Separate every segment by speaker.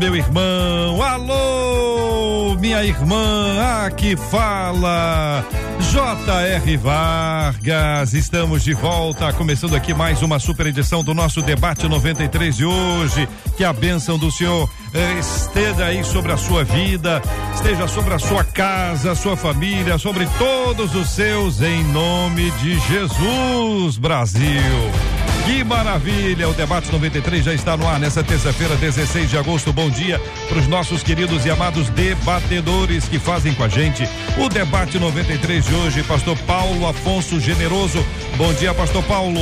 Speaker 1: meu irmão. Alô, minha irmã. Aqui fala J.R. Vargas, estamos de volta, começando aqui mais uma super edição do nosso debate 93 de hoje. Que a bênção do Senhor eh, esteja aí sobre a sua vida, esteja sobre a sua casa, a sua família, sobre todos os seus, em nome de Jesus, Brasil. Que maravilha! O debate 93 já está no ar nessa terça-feira, 16 de agosto. Bom dia para os nossos queridos e amados debatedores que fazem com a gente o debate 93 de hoje. Pastor Paulo Afonso Generoso. Bom dia, Pastor Paulo.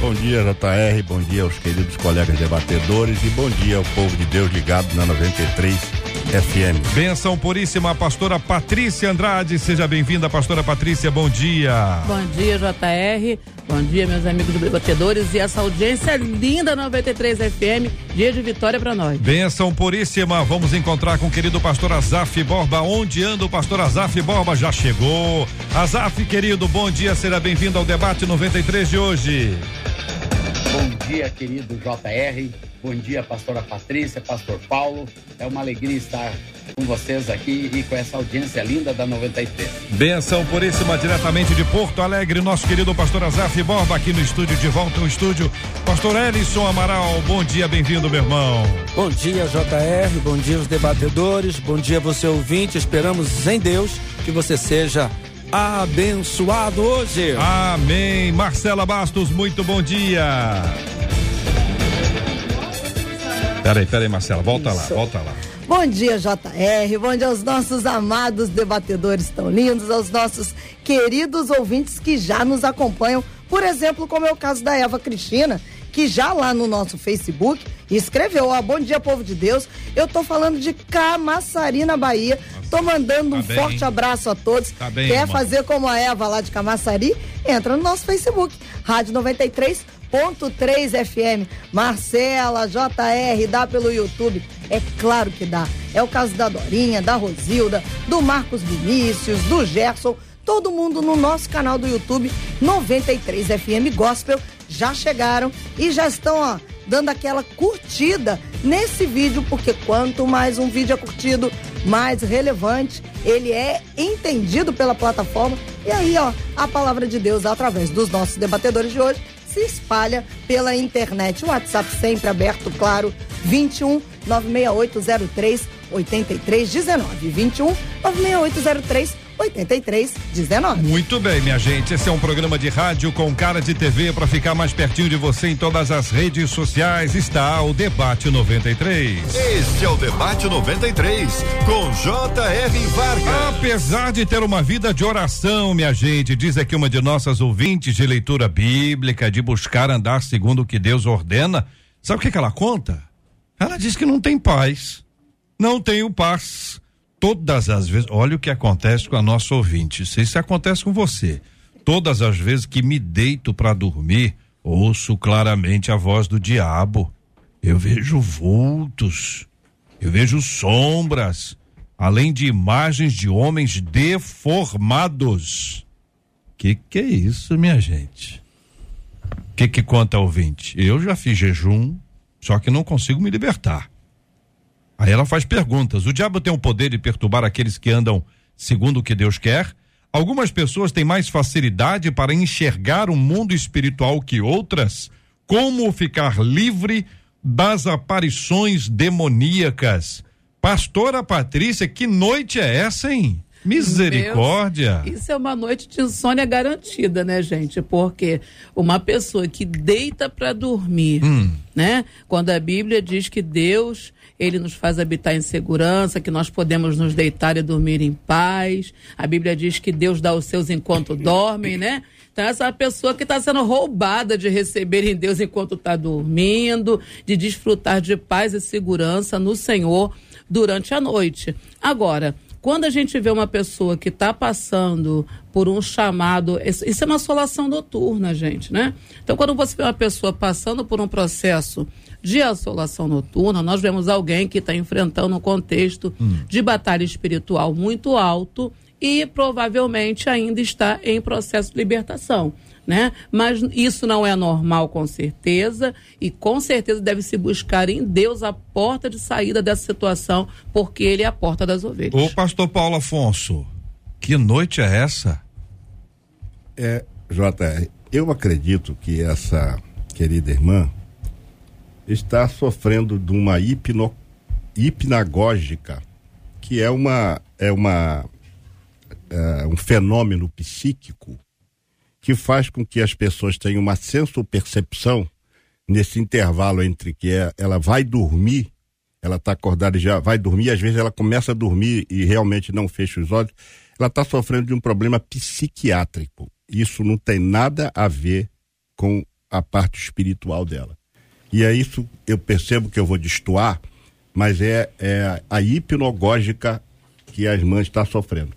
Speaker 2: Bom dia, JR. Bom dia aos queridos colegas debatedores e bom dia ao povo de Deus ligado na 93 FM.
Speaker 1: Benção puríssima, pastora Patrícia Andrade. Seja bem-vinda, pastora Patrícia. Bom dia.
Speaker 3: Bom dia, JR. Bom dia, meus amigos debatedores e essa audiência linda 93 FM. Dia de vitória para nós.
Speaker 1: Benção puríssima. Vamos encontrar com o querido pastor Azaf Borba. Onde anda o pastor Azaf Borba? Já chegou. Azaf, querido, bom dia. Seja bem-vindo ao debate 93 de hoje.
Speaker 4: Bom dia, querido JR. Bom dia, pastora Patrícia, pastor Paulo. É uma alegria estar com vocês aqui e com essa audiência linda da 93.
Speaker 1: Benção puríssima diretamente de Porto Alegre, nosso querido pastor Azaf Borba aqui no estúdio, de volta ao estúdio. Pastor Ellison Amaral, bom dia, bem-vindo, meu irmão.
Speaker 5: Bom dia, JR, bom dia os debatedores, bom dia você ouvinte, esperamos em Deus que você seja abençoado hoje.
Speaker 1: Amém. Marcela Bastos, muito bom dia. Peraí, peraí, Marcela, volta lá, volta lá.
Speaker 6: Bom dia, JR. Bom dia aos nossos amados debatedores tão lindos, aos nossos queridos ouvintes que já nos acompanham. Por exemplo, como é o caso da Eva Cristina, que já lá no nosso Facebook escreveu: Ó, bom dia, povo de Deus. Eu tô falando de Camaçari, na Bahia. Tô mandando um
Speaker 1: Tá bem,
Speaker 6: forte
Speaker 1: hein?
Speaker 6: abraço a todos.
Speaker 1: Tá bem,
Speaker 6: Quer
Speaker 1: irmã.
Speaker 6: fazer como a Eva lá de Camaçari? Entra no nosso Facebook, Rádio 93.3 FM. Marcela, JR, dá pelo YouTube. É claro que dá. É o caso da Dorinha, da Rosilda, do Marcos Vinícius, do Gerson. Todo mundo no nosso canal do YouTube 93 FM Gospel já chegaram e já estão ó, dando aquela curtida nesse vídeo, porque quanto mais um vídeo é curtido, mais relevante ele é entendido pela plataforma. E aí, ó, a palavra de Deus, através dos nossos debatedores de hoje, se espalha pela internet. O WhatsApp sempre aberto, claro, 21 96803 8319. 21 96803 8319.
Speaker 1: Muito bem, minha gente. Esse é um programa de rádio com cara de TV para ficar mais pertinho de você em todas as redes sociais. Está o Debate 93.
Speaker 7: Este é o Debate 93 com J.R. Vargas.
Speaker 1: Apesar de ter uma vida de oração, minha gente, diz aqui uma de nossas ouvintes de leitura bíblica, de buscar andar segundo o que Deus ordena, sabe o que, que ela conta? Ela diz que não tem paz, não tenho paz. Todas as vezes, olha o que acontece com a nossa ouvinte. Se isso acontece com você, todas as vezes que me deito para dormir, ouço claramente a voz do diabo. Eu vejo vultos, eu vejo sombras, além de imagens de homens deformados. Que que é isso, minha gente? Que que conta ouvinte? Eu já fiz jejum, só que não consigo me libertar. Aí ela faz perguntas. O diabo tem o poder de perturbar aqueles que andam segundo o que Deus quer? Algumas pessoas têm mais facilidade para enxergar o mundo espiritual que outras? Como ficar livre das aparições demoníacas? Pastora Patrícia, que noite é essa, hein? Misericórdia.
Speaker 3: Isso é uma noite de insônia garantida, né, gente? Porque uma pessoa que deita para dormir,
Speaker 1: Hum.
Speaker 3: né? Quando a Bíblia diz que Deus ele nos faz habitar em segurança, que nós podemos nos deitar e dormir em paz. A Bíblia diz que Deus dá os seus enquanto dormem, né? Então, essa pessoa que está sendo roubada de receber em Deus enquanto está dormindo, de desfrutar de paz e segurança no Senhor durante a noite. Agora, quando a gente vê uma pessoa que está passando por um chamado, isso é uma assolação noturna, gente, né? Então, quando você vê uma pessoa passando por um processo de assolação noturna, nós vemos alguém que está enfrentando um contexto hum. de batalha espiritual muito alto e provavelmente ainda está em processo de libertação. Né? Mas isso não é normal com certeza e com certeza deve se buscar em Deus a porta de saída dessa situação, porque ele é a porta das ovelhas.
Speaker 1: Ô pastor Paulo Afonso, que noite é essa?
Speaker 2: É, JR, eu acredito que essa querida irmã está sofrendo de uma hipno, hipnagógica, que é uma é uma é um fenômeno psíquico que faz com que as pessoas tenham uma senso-percepção nesse intervalo entre que é, ela vai dormir, ela está acordada e já vai dormir, às vezes ela começa a dormir e realmente não fecha os olhos, ela está sofrendo de um problema psiquiátrico. Isso não tem nada a ver com a parte espiritual dela. E é isso, eu percebo que eu vou destoar, mas é, é a hipnogógica que as mães estão tá sofrendo.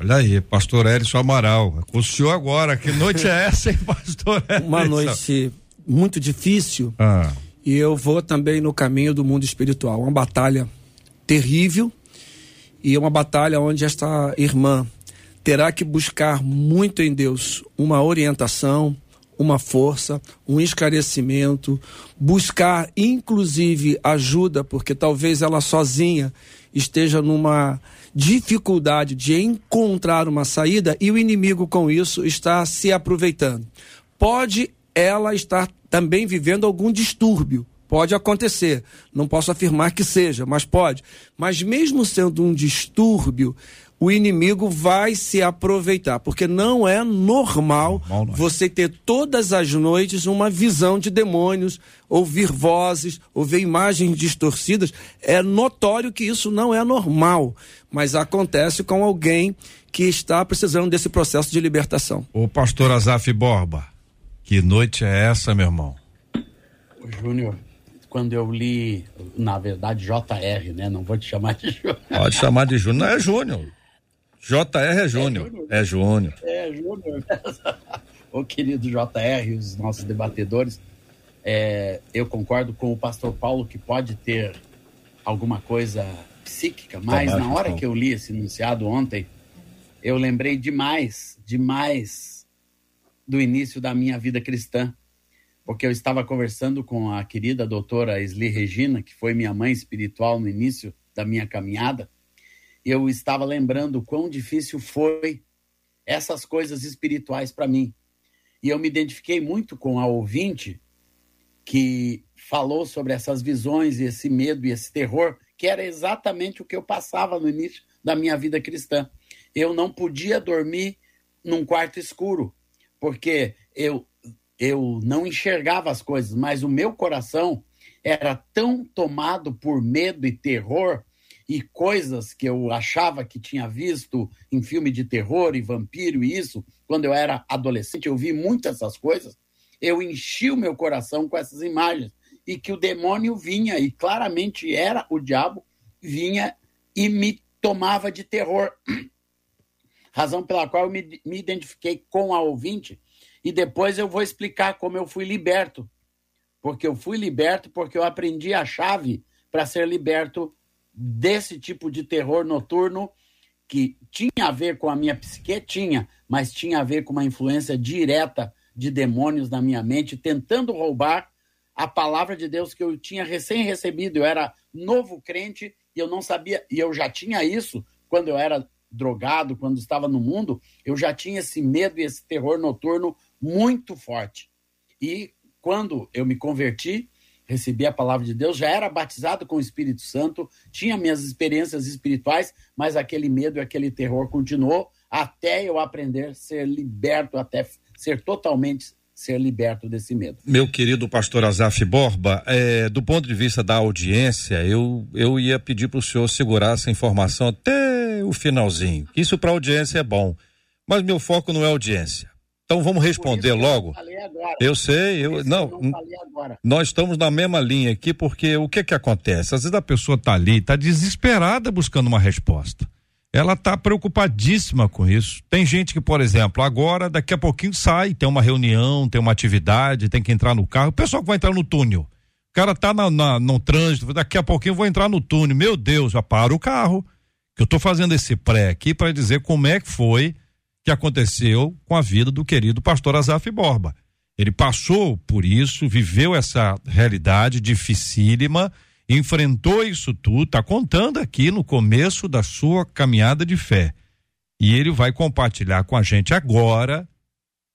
Speaker 1: Olha aí, pastor Érison Amaral. O senhor agora, que noite é essa, hein, pastor
Speaker 5: Érison? Uma noite muito difícil. Ah. E eu vou também no caminho do mundo espiritual. Uma batalha terrível e uma batalha onde esta irmã terá que buscar muito em Deus uma orientação, uma força, um esclarecimento, buscar inclusive ajuda, porque talvez ela sozinha esteja numa dificuldade de encontrar uma saída e o inimigo com isso está se aproveitando. Pode ela estar também vivendo algum distúrbio. Pode acontecer. Não posso afirmar que seja, mas pode. Mas mesmo sendo um distúrbio, o inimigo vai se aproveitar, porque não é normal não é. você ter todas as noites uma visão de demônios, ouvir vozes, ouvir imagens distorcidas. É notório que isso não é normal, mas acontece com alguém que está precisando desse processo de libertação.
Speaker 1: O pastor Azaf Borba, que noite é essa, meu irmão?
Speaker 4: Júnior, quando eu li, na verdade, JR, né? Não vou te chamar de Júnior.
Speaker 1: Pode chamar de Júnior, não é Júnior. JR é Júnior. É Júnior.
Speaker 4: É Júnior. o querido JR, os nossos debatedores, é, eu concordo com o pastor Paulo que pode ter alguma coisa psíquica, mas na hora que eu li esse enunciado ontem, eu lembrei demais, demais do início da minha vida cristã, porque eu estava conversando com a querida doutora Esli Regina, que foi minha mãe espiritual no início da minha caminhada, eu estava lembrando quão difícil foi essas coisas espirituais para mim. E eu me identifiquei muito com a ouvinte que falou sobre essas visões e esse medo e esse terror, que era exatamente o que eu passava no início da minha vida cristã. Eu não podia dormir num quarto escuro, porque eu eu não enxergava as coisas, mas o meu coração era tão tomado por medo e terror e coisas que eu achava que tinha visto em filme de terror e vampiro e isso, quando eu era adolescente, eu vi muitas essas coisas, eu enchi o meu coração com essas imagens e que o demônio vinha e claramente era o diabo vinha e me tomava de terror. Razão pela qual eu me, me identifiquei com a ouvinte e depois eu vou explicar como eu fui liberto. Porque eu fui liberto porque eu aprendi a chave para ser liberto desse tipo de terror noturno que tinha a ver com a minha psique, tinha, mas tinha a ver com uma influência direta de demônios na minha mente, tentando roubar a palavra de Deus que eu tinha recém recebido. Eu era novo crente e eu não sabia, e eu já tinha isso quando eu era drogado, quando estava no mundo, eu já tinha esse medo e esse terror noturno muito forte. E quando eu me converti, recebi a palavra de Deus, já era batizado com o Espírito Santo, tinha minhas experiências espirituais, mas aquele medo e aquele terror continuou até eu aprender a ser liberto, até ser totalmente ser liberto desse medo.
Speaker 1: Meu querido pastor Azaf Borba, é, do ponto de vista da audiência, eu, eu ia pedir para o senhor segurar essa informação até o finalzinho. Isso para audiência é bom, mas meu foco não é audiência. Então vamos responder logo. Eu, eu sei, eu não.
Speaker 4: eu
Speaker 1: nós estamos na mesma linha aqui porque o que que acontece? Às vezes a pessoa está ali, está desesperada buscando uma resposta. Ela está preocupadíssima com isso. Tem gente que, por exemplo, agora daqui a pouquinho sai, tem uma reunião, tem uma atividade, tem que entrar no carro. O pessoal que vai entrar no túnel. O cara tá na, na, no trânsito, daqui a pouquinho eu vou entrar no túnel. Meu Deus, já para o carro. Que eu estou fazendo esse pré aqui para dizer como é que foi que aconteceu com a vida do querido pastor Azaf Borba. Ele passou por isso, viveu essa realidade dificílima, enfrentou isso tudo, está contando aqui no começo da sua caminhada de fé. E ele vai compartilhar com a gente agora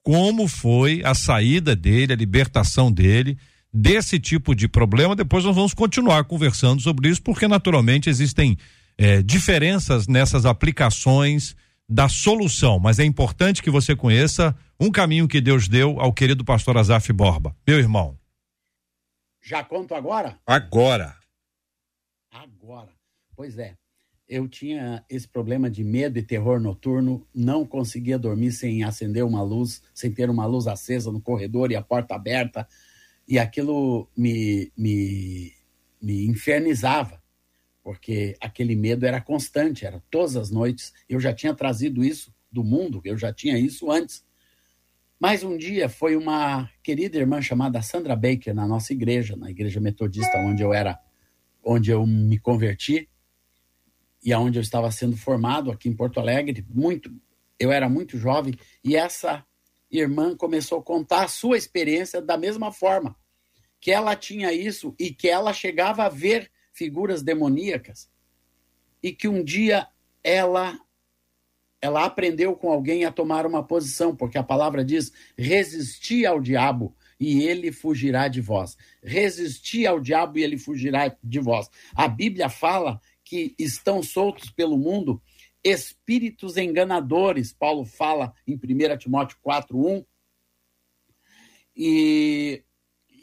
Speaker 1: como foi a saída dele, a libertação dele desse tipo de problema. Depois nós vamos continuar conversando sobre isso, porque naturalmente existem eh, diferenças nessas aplicações da solução, mas é importante que você conheça um caminho que Deus deu ao querido pastor Azaf Borba. Meu irmão.
Speaker 4: Já conto agora?
Speaker 1: Agora.
Speaker 4: Agora. Pois é. Eu tinha esse problema de medo e terror noturno, não conseguia dormir sem acender uma luz, sem ter uma luz acesa no corredor e a porta aberta, e aquilo me, me, me infernizava porque aquele medo era constante, era todas as noites. Eu já tinha trazido isso do mundo, eu já tinha isso antes. Mas um dia foi uma querida irmã chamada Sandra Baker na nossa igreja, na igreja metodista onde eu era, onde eu me converti e aonde eu estava sendo formado aqui em Porto Alegre, muito eu era muito jovem e essa irmã começou a contar a sua experiência da mesma forma, que ela tinha isso e que ela chegava a ver figuras demoníacas e que um dia ela ela aprendeu com alguém a tomar uma posição, porque a palavra diz: resistir ao diabo e ele fugirá de vós. Resistir ao diabo e ele fugirá de vós. A Bíblia fala que estão soltos pelo mundo espíritos enganadores. Paulo fala em 1 Timóteo 4:1 e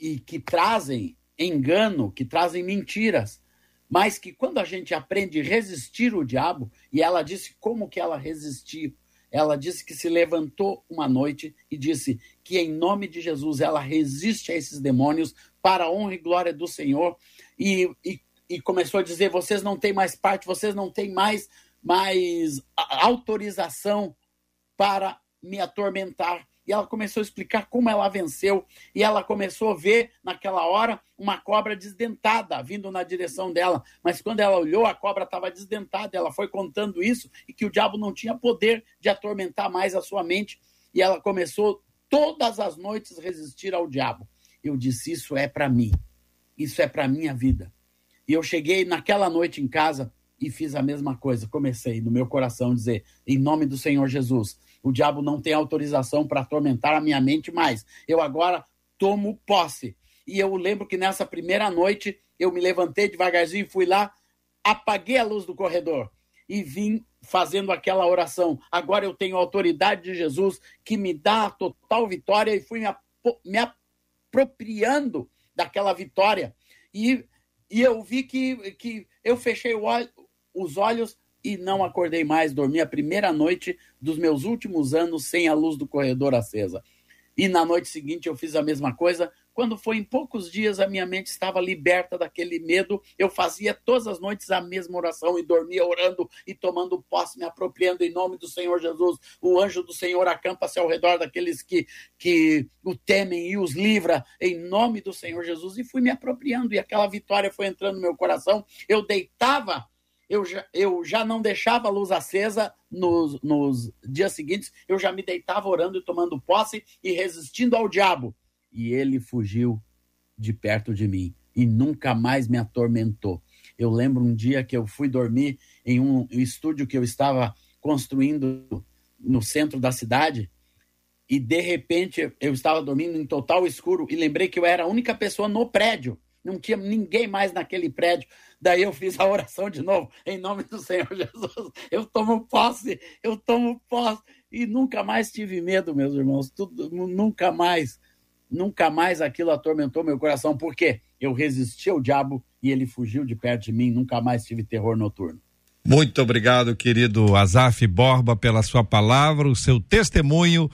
Speaker 4: e que trazem engano, que trazem mentiras, mas que quando a gente aprende a resistir o diabo, e ela disse como que ela resistiu, ela disse que se levantou uma noite e disse que em nome de Jesus ela resiste a esses demônios para a honra e glória do Senhor, e, e, e começou a dizer, vocês não têm mais parte, vocês não têm mais, mais autorização para me atormentar, e ela começou a explicar como ela venceu, e ela começou a ver naquela hora uma cobra desdentada vindo na direção dela, mas quando ela olhou, a cobra estava desdentada, ela foi contando isso e que o diabo não tinha poder de atormentar mais a sua mente, e ela começou todas as noites resistir ao diabo. Eu disse: Isso é para mim, isso é para minha vida. E eu cheguei naquela noite em casa e fiz a mesma coisa. Comecei no meu coração a dizer: Em nome do Senhor Jesus, o diabo não tem autorização para atormentar a minha mente mais. Eu agora tomo posse. E eu lembro que nessa primeira noite eu me levantei devagarzinho, fui lá, apaguei a luz do corredor e vim fazendo aquela oração. Agora eu tenho a autoridade de Jesus que me dá a total vitória e fui me, me apropriando daquela vitória. E, e eu vi que, que eu fechei os olhos e não acordei mais. Dormi a primeira noite dos meus últimos anos sem a luz do corredor acesa. E na noite seguinte eu fiz a mesma coisa. Quando foi em poucos dias, a minha mente estava liberta daquele medo. Eu fazia todas as noites a mesma oração e dormia orando e tomando posse, me apropriando em nome do Senhor Jesus. O anjo do Senhor acampa-se ao redor daqueles que, que o temem e os livra em nome do Senhor Jesus. E fui me apropriando, e aquela vitória foi entrando no meu coração. Eu deitava eu já, eu já não deixava a luz acesa nos, nos dias seguintes, eu já me deitava orando e tomando posse e resistindo ao diabo. E ele fugiu de perto de mim e nunca mais me atormentou. Eu lembro um dia que eu fui dormir em um estúdio que eu estava construindo no centro da cidade e de repente eu estava dormindo em total escuro e lembrei que eu era a única pessoa no prédio não tinha ninguém mais naquele prédio. Daí eu fiz a oração de novo, em nome do Senhor Jesus. Eu tomo posse, eu tomo posse. E nunca mais tive medo, meus irmãos. Tudo, nunca mais, nunca mais aquilo atormentou meu coração. Por quê? Eu resisti ao diabo e ele fugiu de perto de mim. Nunca mais tive terror noturno.
Speaker 1: Muito obrigado, querido Azaf Borba, pela sua palavra, o seu testemunho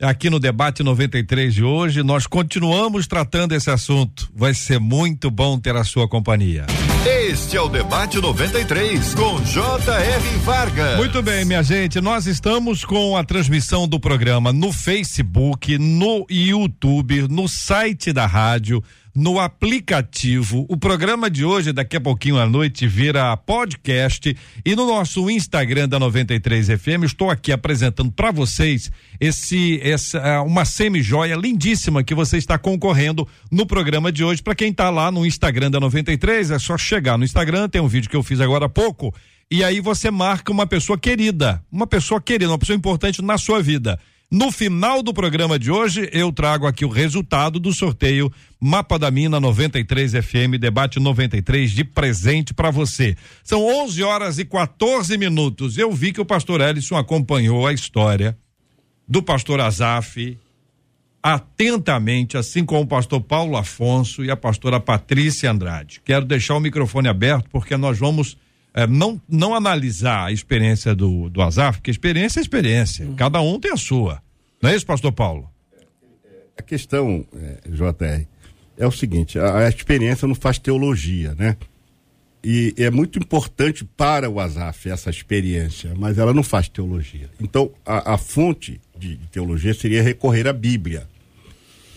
Speaker 1: aqui no debate 93 de hoje. Nós continuamos tratando esse assunto. Vai ser muito bom ter a sua companhia.
Speaker 7: Este é o debate 93 com J.R. Vargas.
Speaker 1: Muito bem, minha gente, nós estamos com a transmissão do programa no Facebook, no YouTube, no site da rádio no aplicativo. O programa de hoje, daqui a pouquinho à noite, vira podcast e no nosso Instagram da 93 FM, estou aqui apresentando para vocês esse essa é, uma semi-joia lindíssima que você está concorrendo no programa de hoje. Para quem está lá no Instagram da 93, é só chegar no Instagram, tem um vídeo que eu fiz agora há pouco, e aí você marca uma pessoa querida, uma pessoa querida, uma pessoa importante na sua vida. No final do programa de hoje, eu trago aqui o resultado do sorteio Mapa da Mina 93 FM, debate 93 de presente para você. São 11 horas e 14 minutos. Eu vi que o pastor Ellison acompanhou a história do pastor Azaf atentamente, assim como o pastor Paulo Afonso e a pastora Patrícia Andrade. Quero deixar o microfone aberto porque nós vamos é, não, não analisar a experiência do, do Azar, porque experiência é experiência. Uhum. Cada um tem a sua. Não é isso, pastor Paulo?
Speaker 2: A questão, é, JR, é o seguinte: a, a, experiência não faz teologia, né? E é muito importante para o Azaf essa experiência, mas ela não faz teologia. Então, a, a fonte de, de teologia seria recorrer à Bíblia.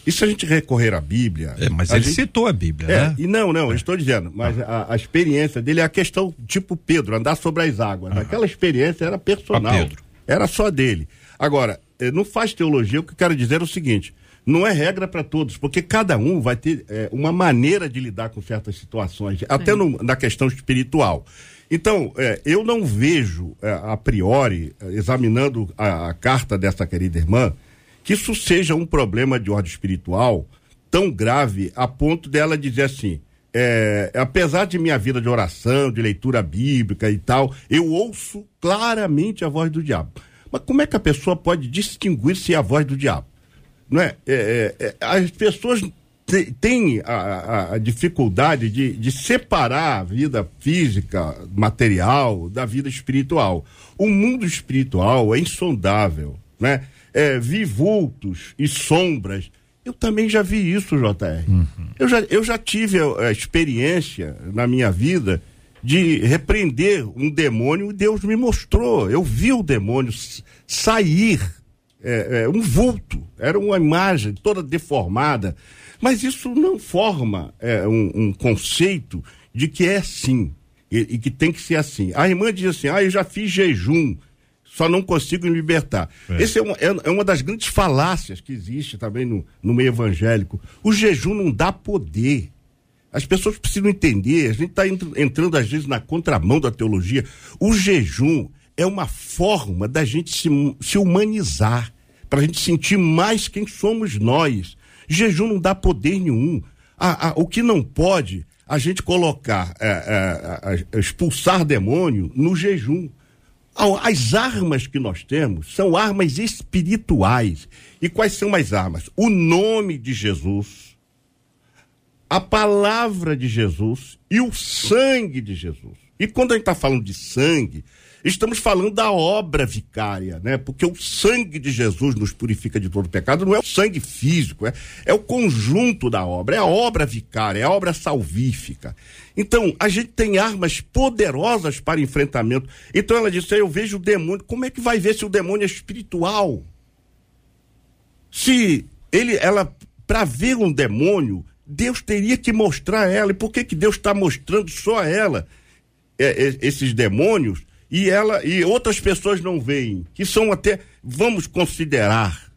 Speaker 2: E se a gente recorrer à Bíblia.
Speaker 1: É, mas ele
Speaker 2: gente...
Speaker 1: citou a Bíblia,
Speaker 2: é,
Speaker 1: né?
Speaker 2: E não, não, é. eu estou dizendo, mas a, a, experiência dele é a questão tipo Pedro, andar sobre as águas. Uhum. Aquela experiência era personal. Era só dele. Agora, eh, não faz teologia, o que eu quero dizer é o seguinte: não é regra para todos, porque cada um vai ter é, uma maneira de lidar com certas situações, Sim. até no, na questão espiritual. Então, é, eu não vejo, é, a priori, examinando a, a carta dessa querida irmã, que isso seja um problema de ordem espiritual tão grave a ponto dela dizer assim: é, apesar de minha vida de oração, de leitura bíblica e tal, eu ouço claramente a voz do diabo. Mas como é que a pessoa pode distinguir se é a voz do diabo? Não é? é, é, é as pessoas têm a, a, a dificuldade de, de, separar a vida física, material, da vida espiritual. O mundo espiritual é insondável, né? É, vi vultos e sombras. Eu também já vi isso, JR. Uhum. Eu, já, eu já tive a, a, experiência na minha vida de repreender um demônio e Deus me mostrou. Eu vi o demônio sair, é, é, um vulto, era uma imagem toda deformada. Mas isso não forma é, um, um, conceito de que é assim e, e, que tem que ser assim. A irmã diz assim: ah, eu já fiz jejum só não consigo me libertar. É. Essa é uma, é, é, uma das grandes falácias que existe também no, no meio evangélico. O jejum não dá poder. As pessoas precisam entender, a gente está entrando às vezes na contramão da teologia. O jejum é uma forma da gente se, se humanizar, para a gente sentir mais quem somos nós. Jejum não dá poder nenhum. o que não pode, a gente colocar, é, é, expulsar demônio no jejum. As armas que nós temos são armas espirituais. E quais são as armas? O nome de Jesus, a palavra de Jesus e o sangue de Jesus. E quando a gente está falando de sangue, estamos falando da obra vicária, né? Porque o sangue de Jesus nos purifica de todo pecado, não é o sangue físico, é, é o conjunto da obra, é a obra vicária, é a obra salvífica. Então, a gente tem armas poderosas para enfrentamento. Então ela disse: Eu vejo o demônio. Como é que vai ver se o demônio é espiritual? Se ele, ela, para ver um demônio, Deus teria que mostrar a ela. E por que, que Deus está mostrando só a ela é, é, esses demônios? E ela e outras pessoas não veem, que são até, vamos considerar,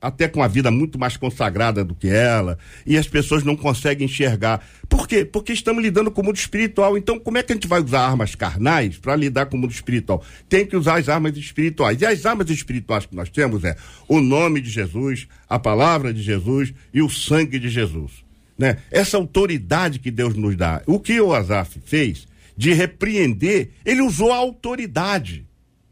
Speaker 2: até com a vida muito mais consagrada do que ela, e as pessoas não conseguem enxergar. Por quê? Porque estamos lidando com o mundo espiritual. Então, como é que a gente vai usar armas carnais para lidar com o mundo espiritual? Tem que usar as armas espirituais. E as armas espirituais que nós temos é o nome de Jesus, a palavra de Jesus e o sangue de Jesus. Né? Essa autoridade que Deus nos dá. O que o Azaf fez de repreender, ele usou a autoridade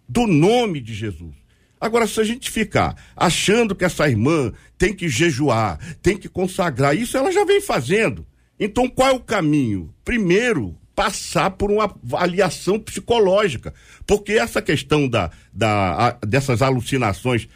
Speaker 2: do nome de Jesus. Agora, se a gente ficar achando que essa irmã tem que jejuar, tem que consagrar, isso ela já vem fazendo. Então, qual é o caminho? Primeiro, passar por uma avaliação psicológica. Porque essa questão da, da, dessas alucinações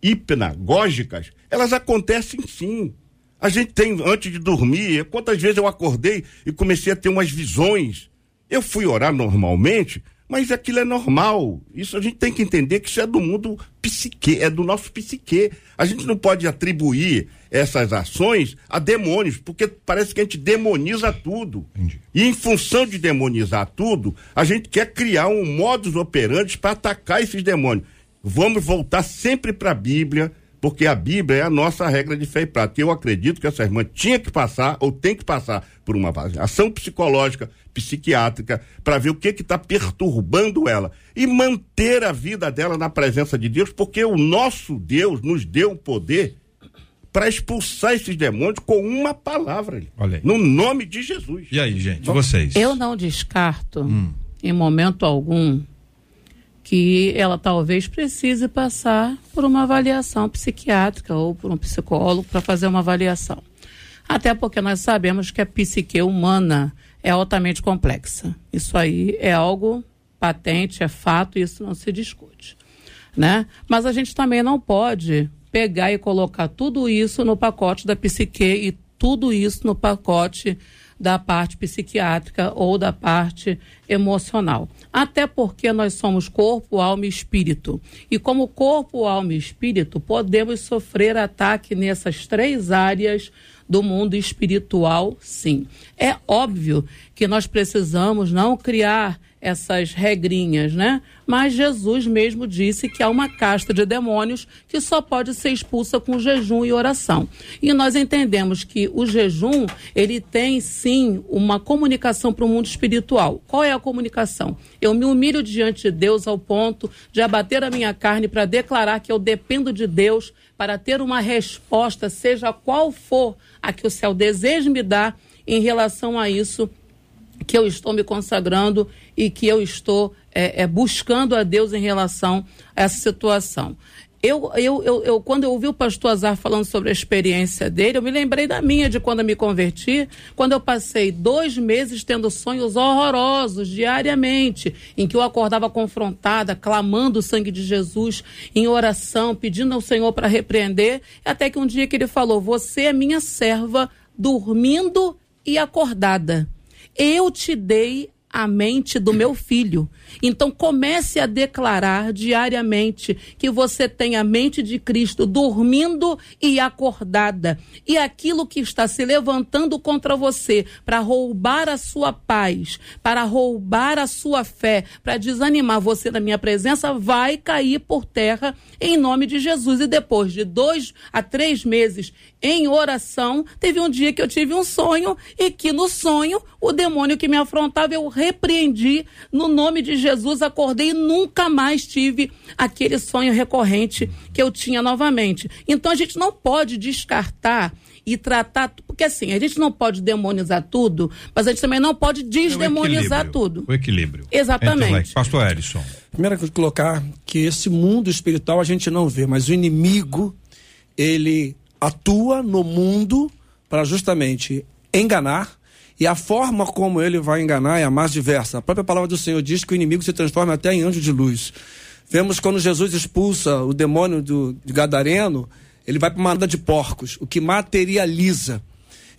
Speaker 2: hipnagógicas, elas acontecem sim. A gente tem, antes de dormir, quantas vezes eu acordei e comecei a ter umas visões. Eu fui orar normalmente, mas aquilo é normal. Isso a gente tem que entender que isso é do mundo psique, é do nosso psique. A gente não pode atribuir essas ações a demônios, porque parece que a gente demoniza tudo. Entendi. E em função de demonizar tudo, a gente quer criar um modus operandi para atacar esses demônios. Vamos voltar sempre para a Bíblia, porque a Bíblia é a nossa regra de fé e prática. Eu acredito que essa irmã tinha que passar, ou tem que passar, por uma ação psicológica, psiquiátrica, para ver o que está perturbando ela. E manter a vida dela na presença de Deus, porque o nosso Deus nos deu o poder para expulsar esses demônios com uma palavra.
Speaker 1: Olha aí.
Speaker 2: No nome de Jesus.
Speaker 1: E aí, gente, vocês?
Speaker 3: Eu não descarto, hum. em momento algum, que ela talvez precise passar por uma avaliação psiquiátrica ou por um psicólogo para fazer uma avaliação. Até porque nós sabemos que a psique humana é altamente complexa. Isso aí é algo patente, é fato, isso não se discute. Né? Mas a gente também não pode pegar e colocar tudo isso no pacote da psique e tudo isso no pacote da parte psiquiátrica ou da parte emocional. Até porque nós somos corpo, alma e espírito. E como corpo, alma e espírito, podemos sofrer ataque nessas três áreas do mundo espiritual, sim. É óbvio que nós precisamos não criar essas regrinhas, né? Mas Jesus mesmo disse que há uma casta de demônios que só pode ser expulsa com jejum e oração. E nós entendemos que o jejum, ele tem sim uma comunicação para o mundo espiritual. Qual é a comunicação? Eu me humilho diante de Deus ao ponto de abater a minha carne para declarar que eu dependo de Deus para ter uma resposta, seja qual for a que o céu deseja me dar em relação a isso que eu estou me consagrando e que eu estou é, é, buscando a Deus em relação a essa situação. Eu, eu, eu, eu, quando eu ouvi o pastor Azar falando sobre a experiência dele, eu me lembrei da minha, de quando eu me converti, quando eu passei dois meses tendo sonhos horrorosos diariamente, em que eu acordava confrontada, clamando o sangue de Jesus em oração, pedindo ao Senhor para repreender, até que um dia que ele falou: Você é minha serva, dormindo e acordada. Eu te dei a mente do meu filho. Então comece a declarar diariamente que você tem a mente de Cristo dormindo e acordada. E aquilo que está se levantando contra você para roubar a sua paz, para roubar a sua fé, para desanimar você na minha presença, vai cair por terra em nome de Jesus. E depois de dois a três meses em oração, teve um dia que eu tive um sonho e que no sonho o demônio que me afrontava eu repreendi no nome de Jesus, acordei e nunca mais tive aquele sonho recorrente que eu tinha novamente. Então a gente não pode descartar e tratar, porque assim, a gente não pode demonizar tudo, mas a gente também não pode desdemonizar
Speaker 1: é o
Speaker 3: tudo.
Speaker 1: O equilíbrio.
Speaker 3: Exatamente.
Speaker 1: Pastor Ellison.
Speaker 5: Primeira coisa que colocar que esse mundo espiritual a gente não vê, mas o inimigo, ele atua no mundo para justamente enganar, e a forma como ele vai enganar é a mais diversa. A própria palavra do Senhor diz que o inimigo se transforma até em anjo de luz. Vemos quando Jesus expulsa o demônio do, de Gadareno, ele vai para uma anda de porcos, o que materializa.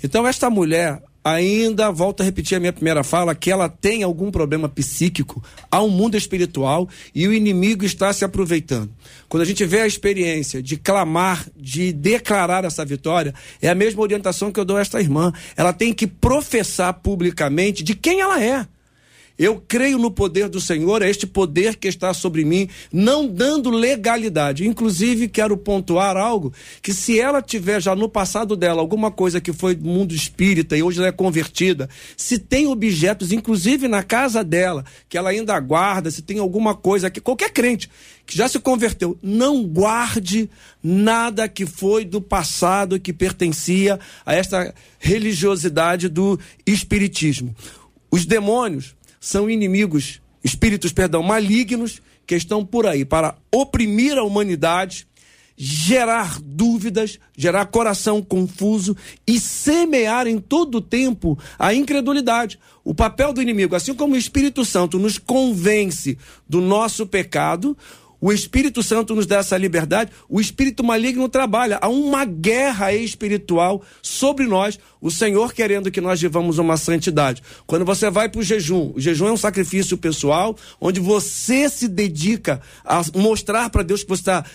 Speaker 5: Então, esta mulher, ainda volto a repetir a minha primeira fala, que ela tem algum problema psíquico, há um mundo espiritual e o inimigo está se aproveitando. Quando a gente vê a experiência de clamar, de declarar essa vitória, é a mesma orientação que eu dou a esta irmã. Ela tem que professar publicamente de quem ela é. Eu creio no poder do Senhor, é este poder que está sobre mim, não dando legalidade. Inclusive, quero pontuar algo que se ela tiver já no passado dela alguma coisa que foi do mundo espírita e hoje ela é convertida, se tem objetos, inclusive na casa dela, que ela ainda guarda, se tem alguma coisa que qualquer crente que já se converteu, não guarde nada que foi do passado que pertencia a esta religiosidade do espiritismo. Os demônios são inimigos, espíritos, perdão, malignos que estão por aí para oprimir a humanidade, gerar dúvidas, gerar coração confuso e semear em todo o tempo a incredulidade. O papel do inimigo, assim como o Espírito Santo nos convence do nosso pecado, o Espírito Santo nos dá essa liberdade, o espírito maligno trabalha. Há uma guerra espiritual sobre nós, o Senhor querendo que nós vivamos uma santidade. Quando você vai para o jejum, o jejum é um sacrifício pessoal, onde você se dedica a mostrar para Deus que você está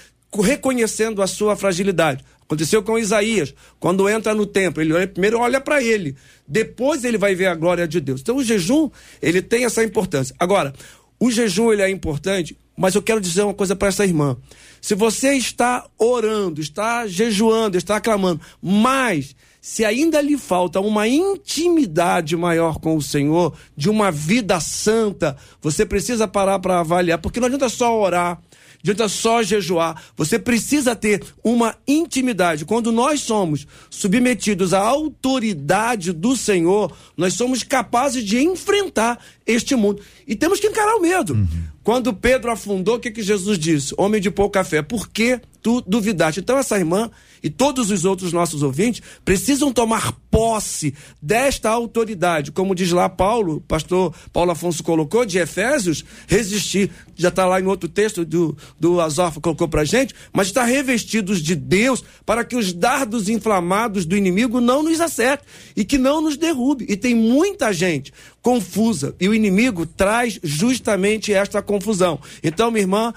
Speaker 5: reconhecendo a sua fragilidade. Aconteceu com Isaías, quando entra no templo, ele primeiro olha para ele, depois ele vai ver a glória de Deus. Então o jejum, ele tem essa importância. Agora, o jejum ele é importante, mas eu quero dizer uma coisa para essa irmã. Se você está orando, está jejuando, está clamando, mas se ainda lhe falta uma intimidade maior com o Senhor, de uma vida santa, você precisa parar para avaliar, porque não adianta só orar, adianta só jejuar. Você precisa ter uma intimidade. Quando nós somos submetidos à autoridade do Senhor, nós somos capazes de enfrentar este mundo. E temos que encarar o medo. Uhum. Quando Pedro afundou, o que, que Jesus disse? Homem de pouca fé, por que tu duvidaste? Então, essa irmã e todos os outros nossos ouvintes precisam tomar posse desta autoridade. Como diz lá Paulo, pastor Paulo Afonso colocou, de Efésios, resistir. Já está lá em outro texto do, do Azofa colocou para gente, mas está revestidos de Deus para que os dardos inflamados do inimigo não nos acertem e que não nos derrube. E tem muita gente confusa e o inimigo traz justamente esta confusão. Então, minha irmã,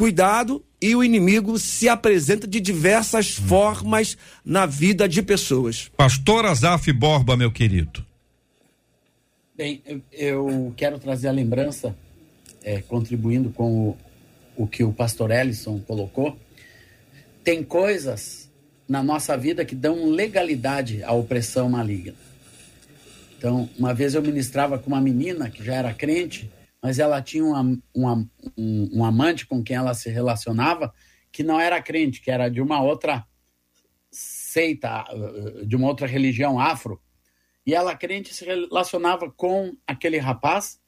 Speaker 5: cuidado e o inimigo se apresenta de diversas formas na vida de pessoas.
Speaker 1: Pastor Azaf Borba, meu querido.
Speaker 4: Bem, eu, eu quero trazer a lembrança, é, contribuindo com o, o que o pastor Ellison colocou. Tem coisas na nossa vida que dão legalidade à opressão maligna. Então, uma vez eu ministrava com uma menina que já era crente, mas ela tinha uma, uma, um, um amante com quem ela se relacionava que não era crente, que era de uma outra seita, de uma outra religião afro. E ela, crente, se relacionava com aquele rapaz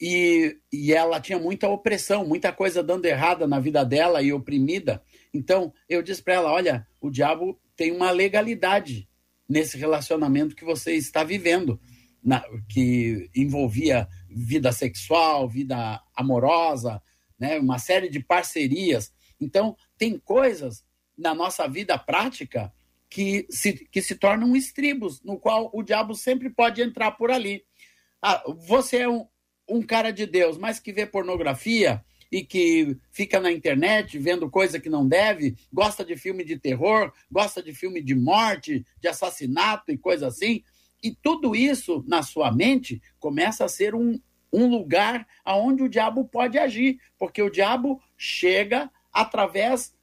Speaker 4: e, e ela tinha muita opressão, muita coisa dando errada na vida dela e oprimida. Então, eu disse para ela: olha, o diabo tem uma legalidade nesse relacionamento que você está vivendo, na, que envolvia vida sexual, vida amorosa, né? uma série de parcerias. Então, tem coisas na nossa vida prática que se, que se tornam estribos, no qual o diabo sempre pode entrar por ali. Ah, você é um, um cara de Deus, mas que vê pornografia e que fica na internet vendo coisa que não deve, gosta de filme de terror, gosta de filme de morte, de assassinato e coisa assim. E tudo isso na sua mente começa a ser um, um lugar aonde o diabo pode agir, porque o diabo chega através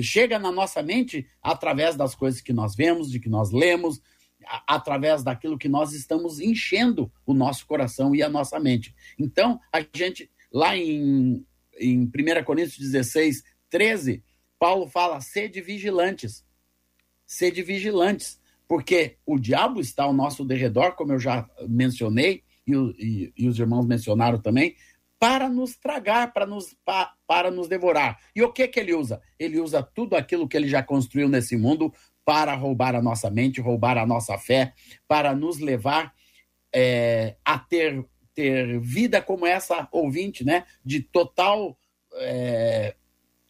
Speaker 4: chega na nossa mente através das coisas que nós vemos, de que nós lemos, a, através daquilo que nós estamos enchendo o nosso coração e a nossa mente. Então, a gente lá em em 1 Coríntios 16, 13, Paulo fala: sede vigilantes. Sede vigilantes porque o diabo está ao nosso derredor, como eu já mencionei, e, e, e os irmãos mencionaram também, para nos tragar, para nos, pa, para nos devorar. E o que, que ele usa? Ele usa tudo aquilo que ele já construiu nesse mundo para roubar a nossa mente, roubar a nossa fé, para nos levar é, a ter, ter vida como essa ouvinte, né? De total é,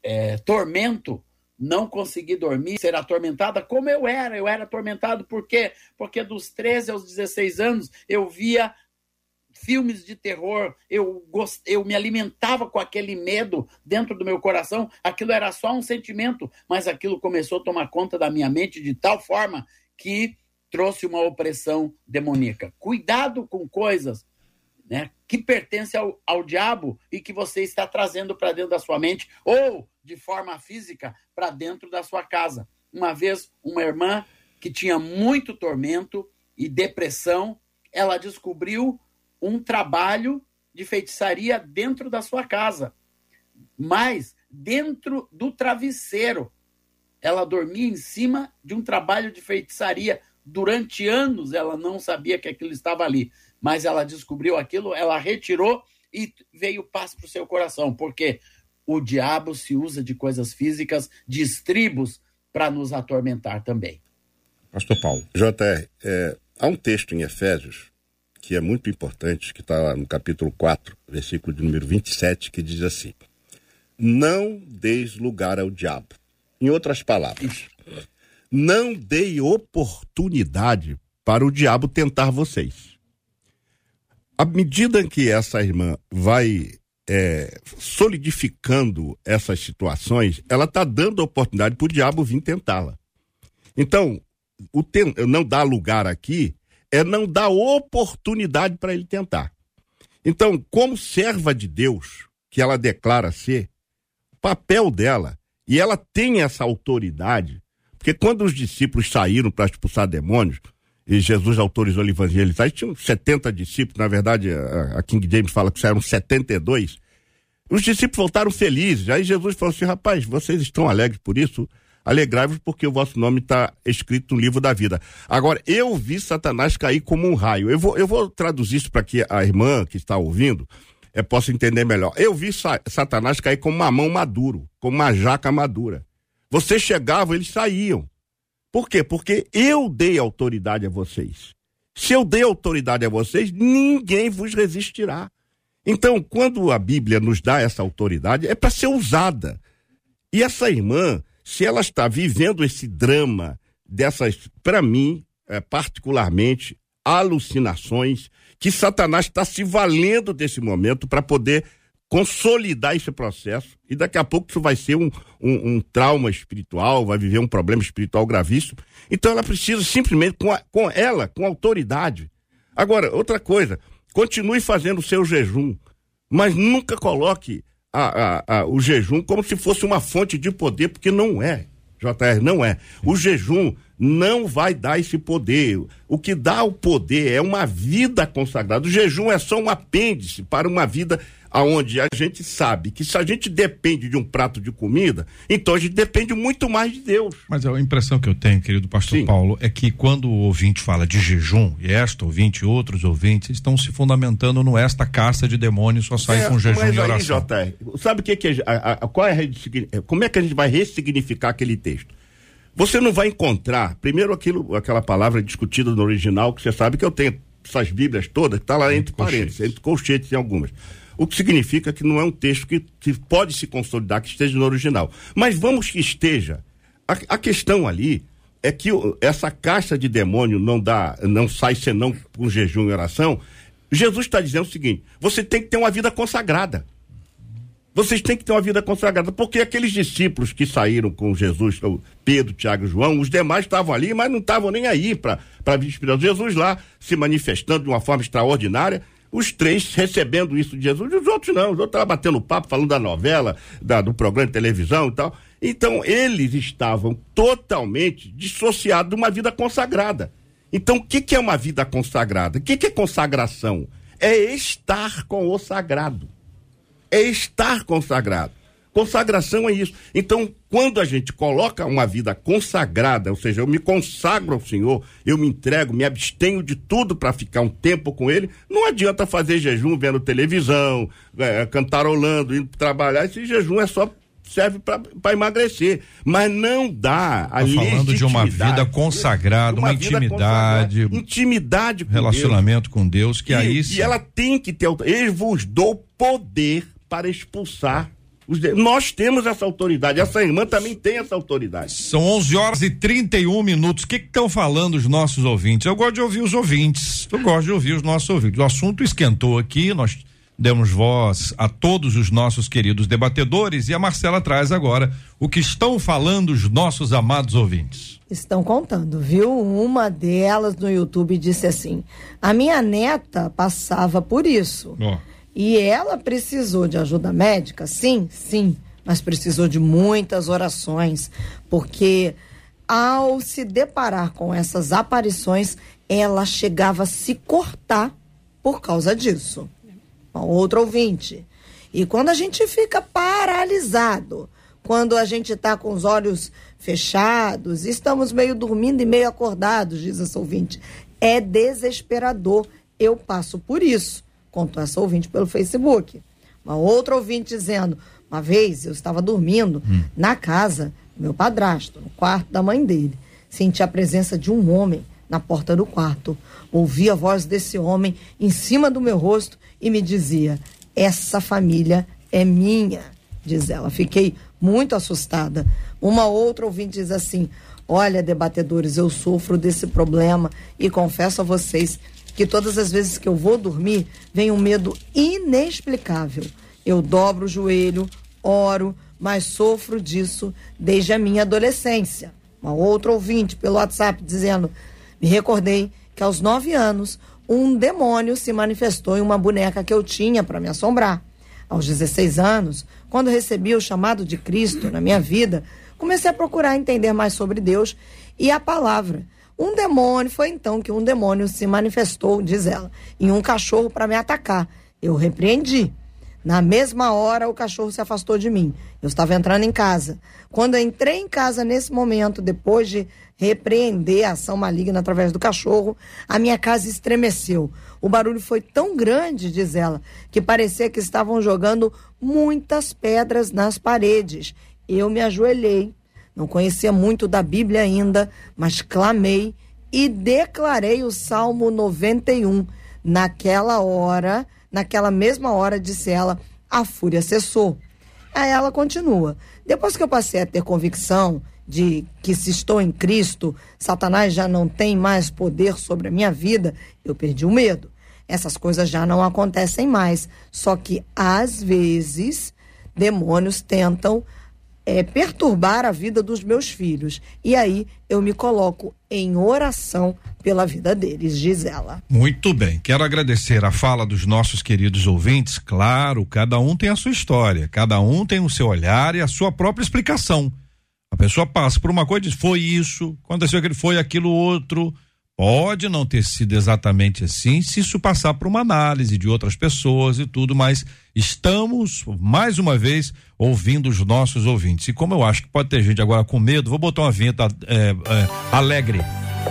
Speaker 4: é, tormento não conseguir dormir, ser atormentada como eu era. Eu era atormentado por quê? Porque dos 13 aos 16 anos eu via filmes de terror, eu, gost... eu me alimentava com aquele medo dentro do meu coração. Aquilo era só um sentimento, mas aquilo começou a tomar conta da minha mente de tal forma que trouxe uma opressão demoníaca. Cuidado com coisas né, que pertencem ao, ao diabo e que você está trazendo para dentro da sua mente ou de forma física para dentro da sua casa. Uma vez, uma irmã que tinha muito tormento e depressão, ela descobriu um trabalho de feitiçaria dentro da sua casa, mas dentro do travesseiro. Ela dormia em cima de um trabalho de feitiçaria. Durante anos ela não sabia que aquilo estava ali, mas ela descobriu aquilo, ela retirou e veio paz para o seu coração, porque o diabo se usa de coisas físicas, de estribos, para nos atormentar também.
Speaker 2: Pastor Paulo. JR, é, há um texto em Efésios que é muito importante, que está no capítulo 4, versículo de número 27, que diz assim: Não deis lugar ao diabo. Em outras palavras, não dei oportunidade para o diabo tentar vocês. À medida que essa irmã vai é, solidificando essas situações, ela está dando oportunidade para o diabo vir tentá-la. Então, o ten, não dar lugar aqui é não dar oportunidade para ele tentar. Então, como serva de Deus, que ela declara ser, o papel dela, e ela tem essa autoridade, porque quando os discípulos saíram para expulsar demônios, e Jesus autorizou ele evangelizar, tinham 70 discípulos, na verdade, a, a King James fala que eram 72. Os discípulos voltaram felizes. Aí Jesus falou assim: rapaz, vocês estão alegres por isso? Alegrai-vos porque o vosso nome está escrito no livro da vida. Agora, eu vi Satanás cair como um raio. Eu vou, eu vou traduzir isso para que a irmã que está ouvindo é, possa entender melhor. Eu vi sa Satanás cair como uma mão maduro, como uma jaca madura. Vocês chegavam, eles saíam. Por quê? Porque eu dei autoridade a vocês. Se eu dei autoridade a vocês, ninguém vos resistirá. Então, quando a Bíblia nos dá essa autoridade, é para ser usada. E essa irmã, se ela está vivendo esse drama dessas, para mim, é, particularmente, alucinações, que Satanás está se valendo desse momento para poder consolidar esse processo e daqui a pouco isso vai ser um, um, um, trauma espiritual, vai viver um problema espiritual gravíssimo. Então ela precisa simplesmente, com, a, com ela, com autoridade. Agora, outra coisa, continue fazendo o seu jejum, mas nunca coloque a, a, a, o jejum como se fosse uma fonte de poder, porque não é. JR, não é. O jejum não vai dar esse poder. O que dá o poder é uma vida consagrada. O jejum é só um apêndice para uma vida aonde a gente sabe que se a gente depende de um prato de comida, então a gente depende muito mais de Deus.
Speaker 1: Mas a impressão que eu tenho, querido pastor Sim. Paulo, é que quando o ouvinte fala de jejum, e esta ouvinte e outros ouvintes estão se fundamentando no esta caça de demônios só sai é, com jejum mas e oração.
Speaker 2: Aí, JR, sabe o que, que a, a, a, qual é a, como é que a gente vai ressignificar aquele texto? Você não vai encontrar, primeiro aquilo, aquela palavra discutida no original, que você sabe que eu tenho essas bíblias todas, que está lá entre, entre parênteses, entre colchetes em algumas o que significa que não é um texto que, que pode se consolidar, que esteja no original. Mas vamos que esteja. A, a questão ali é que essa caixa de demônio não dá, não sai senão com jejum e oração. Jesus está dizendo o seguinte: você tem que ter uma vida consagrada. Vocês têm que ter uma vida consagrada, porque aqueles discípulos que saíram com Jesus, Pedro, Tiago e João, os demais estavam ali, mas não estavam nem aí para a vida espiritual. Jesus lá se manifestando de uma forma extraordinária os três recebendo isso de Jesus, os outros não, os outros estavam batendo papo, falando da novela, da, do programa de televisão e tal. Então, eles estavam totalmente dissociados de uma vida consagrada. Então, o que, que é uma vida consagrada? O que, que é consagração? É estar com o sagrado. É estar consagrado. Consagração é isso. Então, quando a gente coloca uma vida consagrada, ou seja, eu me consagro ao Senhor, eu me entrego, me abstenho de tudo para ficar um tempo com Ele, não adianta fazer jejum vendo televisão, é, cantarolando, indo trabalhar. Esse jejum é só serve para emagrecer, mas não dá
Speaker 1: a Tô falando de uma vida consagrada, uma, uma intimidade, consagrada,
Speaker 2: intimidade
Speaker 1: com relacionamento Deus. com Deus, que
Speaker 2: e,
Speaker 1: aí
Speaker 2: e ela tem que ter, ele vos dou poder para expulsar nós temos essa autoridade, essa irmã também tem essa autoridade.
Speaker 1: São 11 horas e 31 minutos. O que estão falando os nossos ouvintes? Eu gosto de ouvir os ouvintes. Eu gosto de ouvir os nossos ouvintes. O assunto esquentou aqui, nós demos voz a todos os nossos queridos debatedores e a Marcela traz agora o que estão falando os nossos amados ouvintes.
Speaker 6: Estão contando, viu? Uma delas no YouTube disse assim: A minha neta passava por isso. Oh e ela precisou de ajuda médica? Sim, sim, mas precisou de muitas orações, porque ao se deparar com essas aparições, ela chegava a se cortar por causa disso. Uma outra ouvinte. E quando a gente fica paralisado, quando a gente está com os olhos fechados, estamos meio dormindo e meio acordados, diz essa ouvinte, é desesperador. Eu passo por isso contou essa ouvinte pelo Facebook. Uma outra ouvinte dizendo: uma vez eu estava dormindo hum. na casa do meu padrasto, no quarto da mãe dele. Senti a presença de um homem na porta do quarto. Ouvi a voz desse homem em cima do meu rosto e me dizia: Essa família é minha. diz ela. Fiquei muito assustada. Uma outra ouvinte diz assim: Olha, debatedores, eu sofro desse problema e confesso a vocês que todas as vezes que eu vou dormir, vem um medo inexplicável. Eu dobro o joelho, oro, mas sofro disso desde a minha adolescência. Uma outra ouvinte pelo WhatsApp dizendo: Me recordei que aos nove anos um demônio se manifestou em uma boneca que eu tinha para me assombrar. Aos 16 anos, quando recebi o chamado de Cristo na minha vida, comecei a procurar entender mais sobre Deus e a palavra. Um demônio, foi então que um demônio se manifestou, diz ela, em um cachorro para me atacar. Eu repreendi. Na mesma hora, o cachorro se afastou de mim. Eu estava entrando em casa. Quando entrei em casa nesse momento, depois de repreender a ação maligna através do cachorro, a minha casa estremeceu. O barulho foi tão grande, diz ela, que parecia que estavam jogando muitas pedras nas paredes. Eu me ajoelhei. Não conhecia muito da Bíblia ainda, mas clamei e declarei o Salmo 91. Naquela hora, naquela mesma hora, disse ela, a fúria cessou. Aí ela continua. Depois que eu passei a ter convicção de que se estou em Cristo, Satanás já não tem mais poder sobre a minha vida, eu perdi o medo. Essas coisas já não acontecem mais. Só que, às vezes, demônios tentam é, perturbar a vida dos meus filhos. E aí eu me coloco em oração pela vida deles, diz ela.
Speaker 1: Muito bem. Quero agradecer a fala dos nossos queridos ouvintes. Claro, cada um tem a sua história, cada um tem o seu olhar e a sua própria explicação. A pessoa passa por uma coisa e diz: foi isso, aconteceu aquilo, foi aquilo outro. Pode não ter sido exatamente assim, se isso passar por uma análise de outras pessoas e tudo, mas estamos, mais uma vez, ouvindo os nossos ouvintes. E como eu acho que pode ter gente agora com medo, vou botar uma vinheta é, é, alegre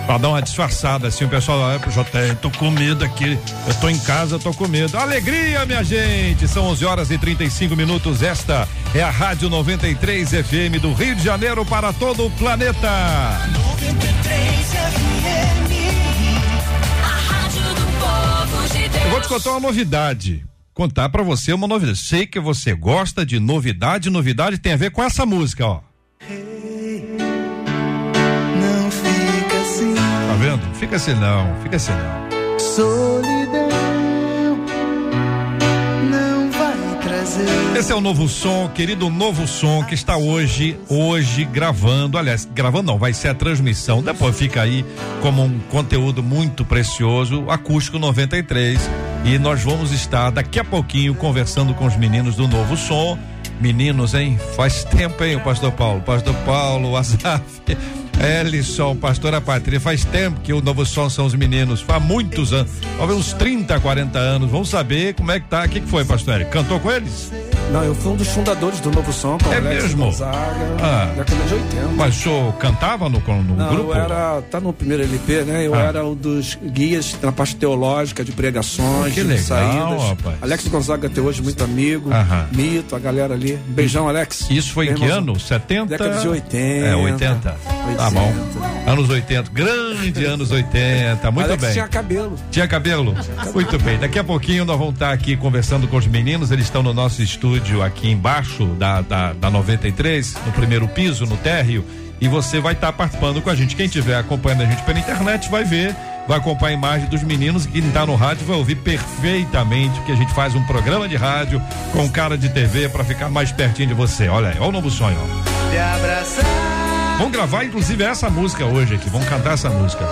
Speaker 1: Pra dar uma disfarçada, assim, o pessoal, é pro JR, tô com medo aqui, eu tô em casa, tô com medo. Alegria, minha gente! São 11 horas e 35 minutos. Esta é a Rádio 93 FM do Rio de Janeiro para todo o planeta. 93 FM, Eu vou te contar uma novidade. Contar para você uma novidade. Sei que você gosta de novidade, novidade tem a ver com essa música, ó. vendo? Fica assim não, fica assim não. Solidão Esse é o novo som, querido novo som que está hoje, hoje gravando, aliás, gravando não, vai ser a transmissão, depois fica aí como um conteúdo muito precioso, acústico 93, e nós vamos estar daqui a pouquinho conversando com os meninos do novo som. Meninos, hein? Faz tempo, hein, o pastor Paulo? Pastor Paulo, o Azaf. Ellison, pastora Patrícia, faz tempo que o Novo Som são os meninos, faz muitos anos, talvez uns 30, 40 anos. Vamos saber como é que tá. O que, que foi, pastor Eric? Cantou com eles?
Speaker 5: Não, eu fui um dos fundadores do Novo Som,
Speaker 1: com é Alex mesmo? Gonzaga,
Speaker 5: ah. década de 80.
Speaker 1: Mas o senhor cantava no, no
Speaker 5: Não,
Speaker 1: grupo?
Speaker 5: eu era, tá no primeiro LP, né? Eu ah. era um dos guias na parte teológica, de pregações,
Speaker 1: que
Speaker 5: de
Speaker 1: legal,
Speaker 5: saídas.
Speaker 1: Rapaz.
Speaker 5: Alex Gonzaga até hoje, muito amigo. Aham. Mito, a galera ali. Beijão, Alex.
Speaker 1: Isso foi em que ano? 70?
Speaker 5: Década de 80.
Speaker 1: É, 80. 80. Tá bom. Anos 80, grande anos 80, muito
Speaker 5: Alex
Speaker 1: bem.
Speaker 5: tinha cabelo.
Speaker 1: Tinha cabelo? Muito bem. Daqui a pouquinho nós vamos estar aqui conversando com os meninos, eles estão no nosso estúdio aqui embaixo da, da, da 93, no primeiro piso, no térreo, e você vai estar participando com a gente. Quem estiver acompanhando a gente pela internet vai ver vai acompanhar a imagem dos meninos. Quem está no rádio vai ouvir perfeitamente que a gente faz um programa de rádio com cara de TV para ficar mais pertinho de você. Olha aí, olha o novo sonho. Te abraçar. Vamos gravar, inclusive, essa música hoje aqui. Vamos cantar essa música.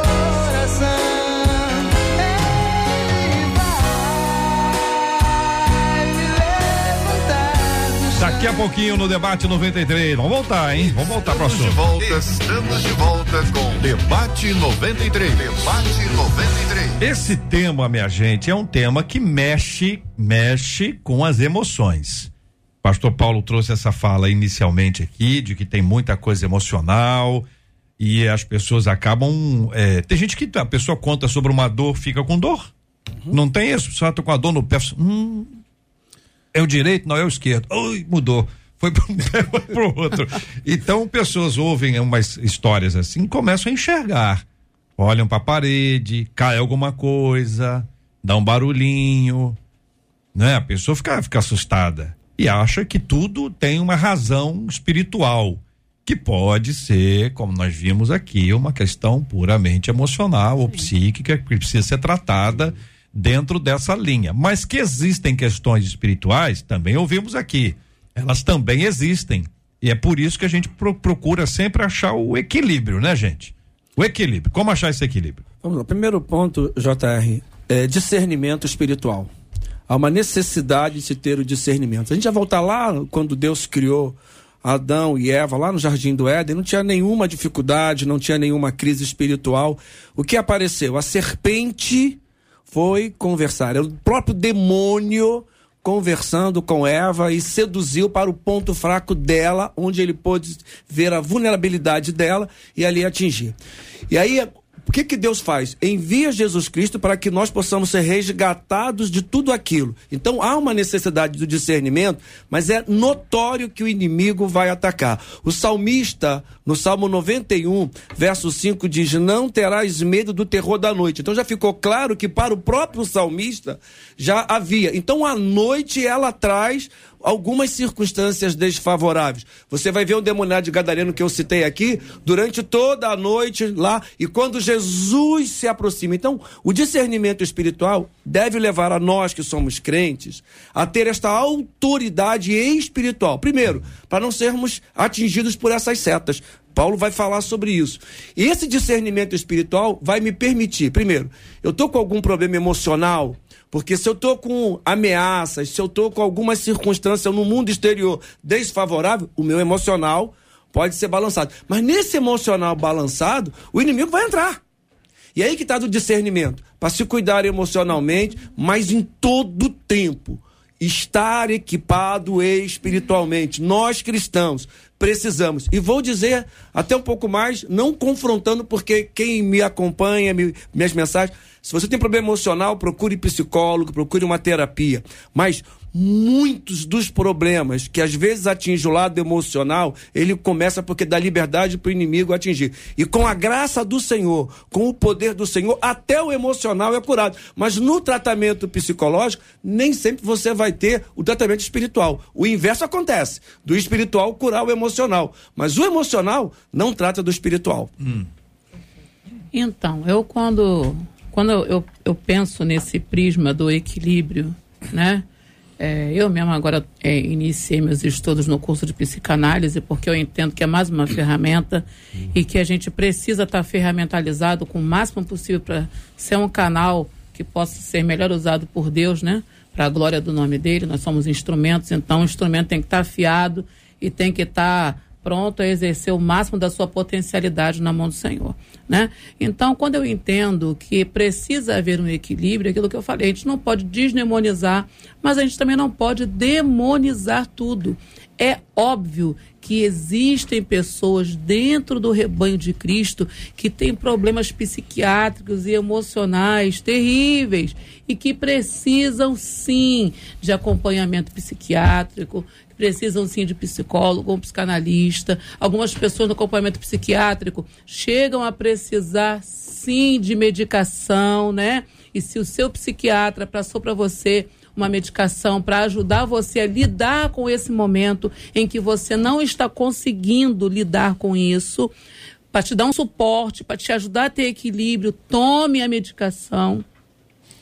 Speaker 1: Daqui a pouquinho no debate 93. Vamos voltar, hein? Vamos voltar para o assunto.
Speaker 7: De volta, estamos de volta com debate 93. Debate 93.
Speaker 1: Esse tema, minha gente, é um tema que mexe, mexe com as emoções. Pastor Paulo trouxe essa fala inicialmente aqui, de que tem muita coisa emocional e as pessoas acabam. É, tem gente que a pessoa conta sobre uma dor, fica com dor. Uhum. Não tem isso, só tô com a dor no pé. Hum, é o direito, não é o esquerdo. Ui, mudou. Foi para um pé, foi pro outro. Então, pessoas ouvem umas histórias assim, começam a enxergar. Olham para a parede, cai alguma coisa, dá um barulhinho, né? A pessoa fica, fica assustada. E acha que tudo tem uma razão espiritual, que pode ser, como nós vimos aqui, uma questão puramente emocional ou psíquica que precisa ser tratada dentro dessa linha. Mas que existem questões espirituais, também ouvimos aqui. Elas também existem. E é por isso que a gente pro procura sempre achar o equilíbrio, né, gente? O equilíbrio. Como achar esse equilíbrio?
Speaker 5: Vamos lá. Primeiro ponto, JR, é discernimento espiritual. Há uma necessidade de se ter o discernimento. A gente já voltar lá quando Deus criou Adão e Eva lá no Jardim do Éden, não tinha nenhuma dificuldade, não tinha nenhuma crise espiritual. O que apareceu? A serpente foi conversar. É o próprio demônio conversando com Eva e seduziu para o ponto fraco dela, onde ele pôde ver a vulnerabilidade dela e ali atingir. E aí o que, que Deus faz? Envia Jesus Cristo para que nós possamos ser resgatados de tudo aquilo. Então há uma necessidade do discernimento, mas é notório que o inimigo vai atacar. O salmista, no Salmo 91, verso 5, diz: Não terás medo do terror da noite. Então já ficou claro que para o próprio salmista já havia. Então a noite ela traz algumas circunstâncias desfavoráveis. Você vai ver o demoniado de Gadareno que eu citei aqui durante toda a noite lá e quando Jesus se aproxima. Então, o discernimento espiritual deve levar a nós que somos crentes a ter esta autoridade espiritual. Primeiro, para não sermos atingidos por essas setas. Paulo vai falar sobre isso. E esse discernimento espiritual vai me permitir, primeiro, eu estou com algum problema emocional, porque se eu estou com ameaças, se eu estou com alguma circunstância no mundo exterior desfavorável, o meu emocional pode ser balançado. Mas nesse emocional balançado, o inimigo vai entrar. E aí que está do discernimento. Para se cuidar emocionalmente, mas em todo tempo. Estar equipado espiritualmente. Nós cristãos precisamos. E vou dizer até um pouco mais, não confrontando, porque quem me acompanha, me, minhas mensagens, se você tem problema emocional, procure psicólogo, procure uma terapia. Mas muitos dos problemas que às vezes atingem o lado emocional, ele começa porque dá liberdade para o inimigo atingir. E com a graça do Senhor, com o poder do Senhor, até o emocional é curado. Mas no tratamento psicológico, nem sempre você vai ter o tratamento espiritual. O inverso acontece: do espiritual curar o emocional. Mas o emocional não trata do espiritual. Hum.
Speaker 3: Então, eu quando, quando eu, eu penso nesse prisma do equilíbrio, né? É, eu mesmo agora é, iniciei meus estudos no curso de psicanálise porque eu entendo que é mais uma ferramenta e que a gente precisa estar tá ferramentalizado com o máximo possível para ser um canal que possa ser melhor usado por Deus, né? Para a glória do nome dele. Nós somos instrumentos, então o instrumento tem que estar tá afiado e tem que estar tá pronto a exercer o máximo da sua potencialidade na mão do Senhor, né? Então, quando eu entendo que precisa haver um equilíbrio, aquilo que eu falei, a gente não pode desdemonizar, mas a gente também não pode demonizar tudo. É óbvio que existem pessoas dentro do rebanho de Cristo que têm problemas psiquiátricos e emocionais terríveis e que precisam sim de acompanhamento psiquiátrico, precisam sim de psicólogo, um psicanalista. Algumas pessoas no acompanhamento psiquiátrico chegam a precisar sim de medicação, né? E se o seu psiquiatra passou para você uma medicação para ajudar você a lidar com esse momento em que você não está conseguindo lidar com isso, para te dar um suporte, para te ajudar a ter equilíbrio, tome a medicação.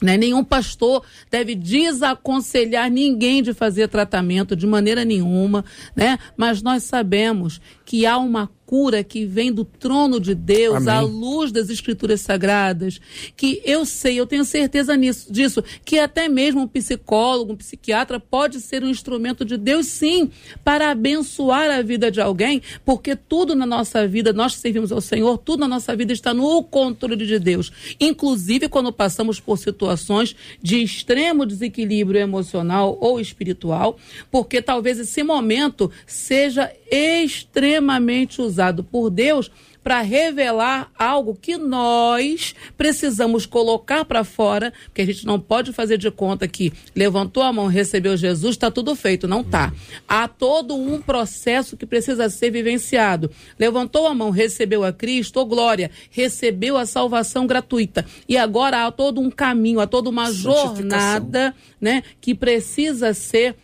Speaker 3: Né? Nenhum pastor deve desaconselhar ninguém de fazer tratamento de maneira nenhuma, né? mas nós sabemos que há uma cura que vem do trono de Deus, Amém. à luz das escrituras sagradas, que eu sei, eu tenho certeza nisso, disso, que até mesmo um psicólogo, um psiquiatra pode ser um instrumento de Deus, sim, para abençoar a vida de alguém, porque tudo na nossa vida, nós que servimos ao Senhor, tudo na nossa vida está no controle de Deus. Inclusive quando passamos por situações de extremo desequilíbrio emocional ou espiritual, porque talvez esse momento seja extremamente usado por Deus para revelar algo que nós precisamos colocar para fora, porque a gente não pode fazer de conta que levantou a mão, recebeu Jesus, está tudo feito, não está. Há todo um processo que precisa ser vivenciado. Levantou a mão, recebeu a Cristo, glória, recebeu a salvação gratuita. E agora há todo um caminho, há toda uma jornada, né, que precisa ser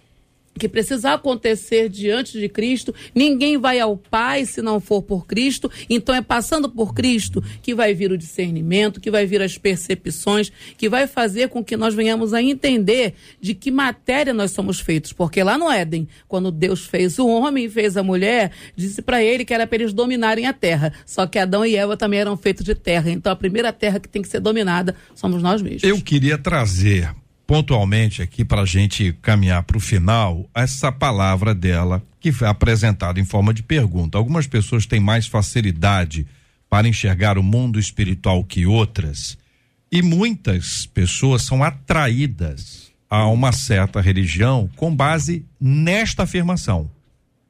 Speaker 3: que precisa acontecer diante de Cristo. Ninguém vai ao Pai se não for por Cristo. Então é passando por Cristo que vai vir o discernimento, que vai vir as percepções, que vai fazer com que nós venhamos a entender de que matéria nós somos feitos. Porque lá no Éden, quando Deus fez o homem e fez a mulher, disse para ele que era para eles dominarem a terra. Só que Adão e Eva também eram feitos de terra. Então a primeira terra que tem que ser dominada somos nós mesmos.
Speaker 1: Eu queria trazer pontualmente aqui para a gente caminhar para o final essa palavra dela que foi apresentada em forma de pergunta. Algumas pessoas têm mais facilidade para enxergar o mundo espiritual que outras e muitas pessoas são atraídas a uma certa religião com base nesta afirmação.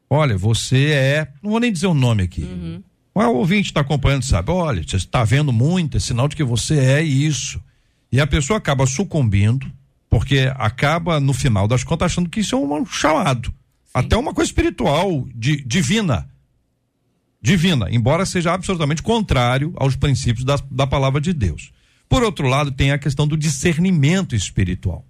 Speaker 1: Olha, você é, não vou nem dizer o nome aqui. Uhum. O ouvinte está acompanhando, sabe? Olha, você está vendo muito, é sinal de que você é isso. E a pessoa acaba sucumbindo porque acaba, no final das contas, achando que isso é um chamado. Sim. Até uma coisa espiritual, de, divina. Divina, embora seja absolutamente contrário aos princípios da, da palavra de Deus. Por outro lado, tem a questão do discernimento espiritual.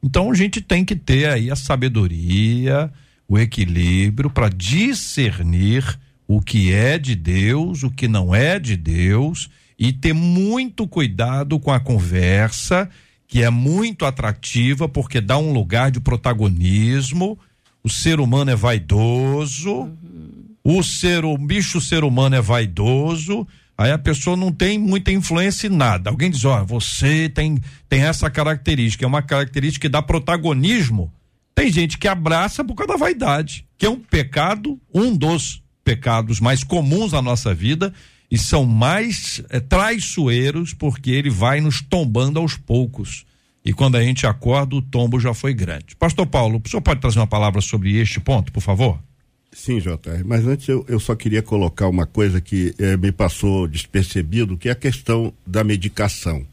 Speaker 1: Então a gente tem que ter aí a sabedoria, o equilíbrio para discernir o que é de Deus, o que não é de Deus e ter muito cuidado com a conversa que é muito atrativa porque dá um lugar de protagonismo. O ser humano é vaidoso. Uhum. O ser, o bicho ser humano é vaidoso. Aí a pessoa não tem muita influência em nada. Alguém diz: "Ó, oh, você tem tem essa característica, é uma característica que dá protagonismo". Tem gente que abraça por causa da vaidade, que é um pecado, um dos pecados mais comuns na nossa vida e são mais é, traiçoeiros porque ele vai nos tombando aos poucos. E quando a gente acorda, o tombo já foi grande. Pastor Paulo, o senhor pode trazer uma palavra sobre este ponto, por favor?
Speaker 2: Sim, JR, mas antes eu, eu só queria colocar uma coisa que eh, me passou despercebido, que é a questão da medicação.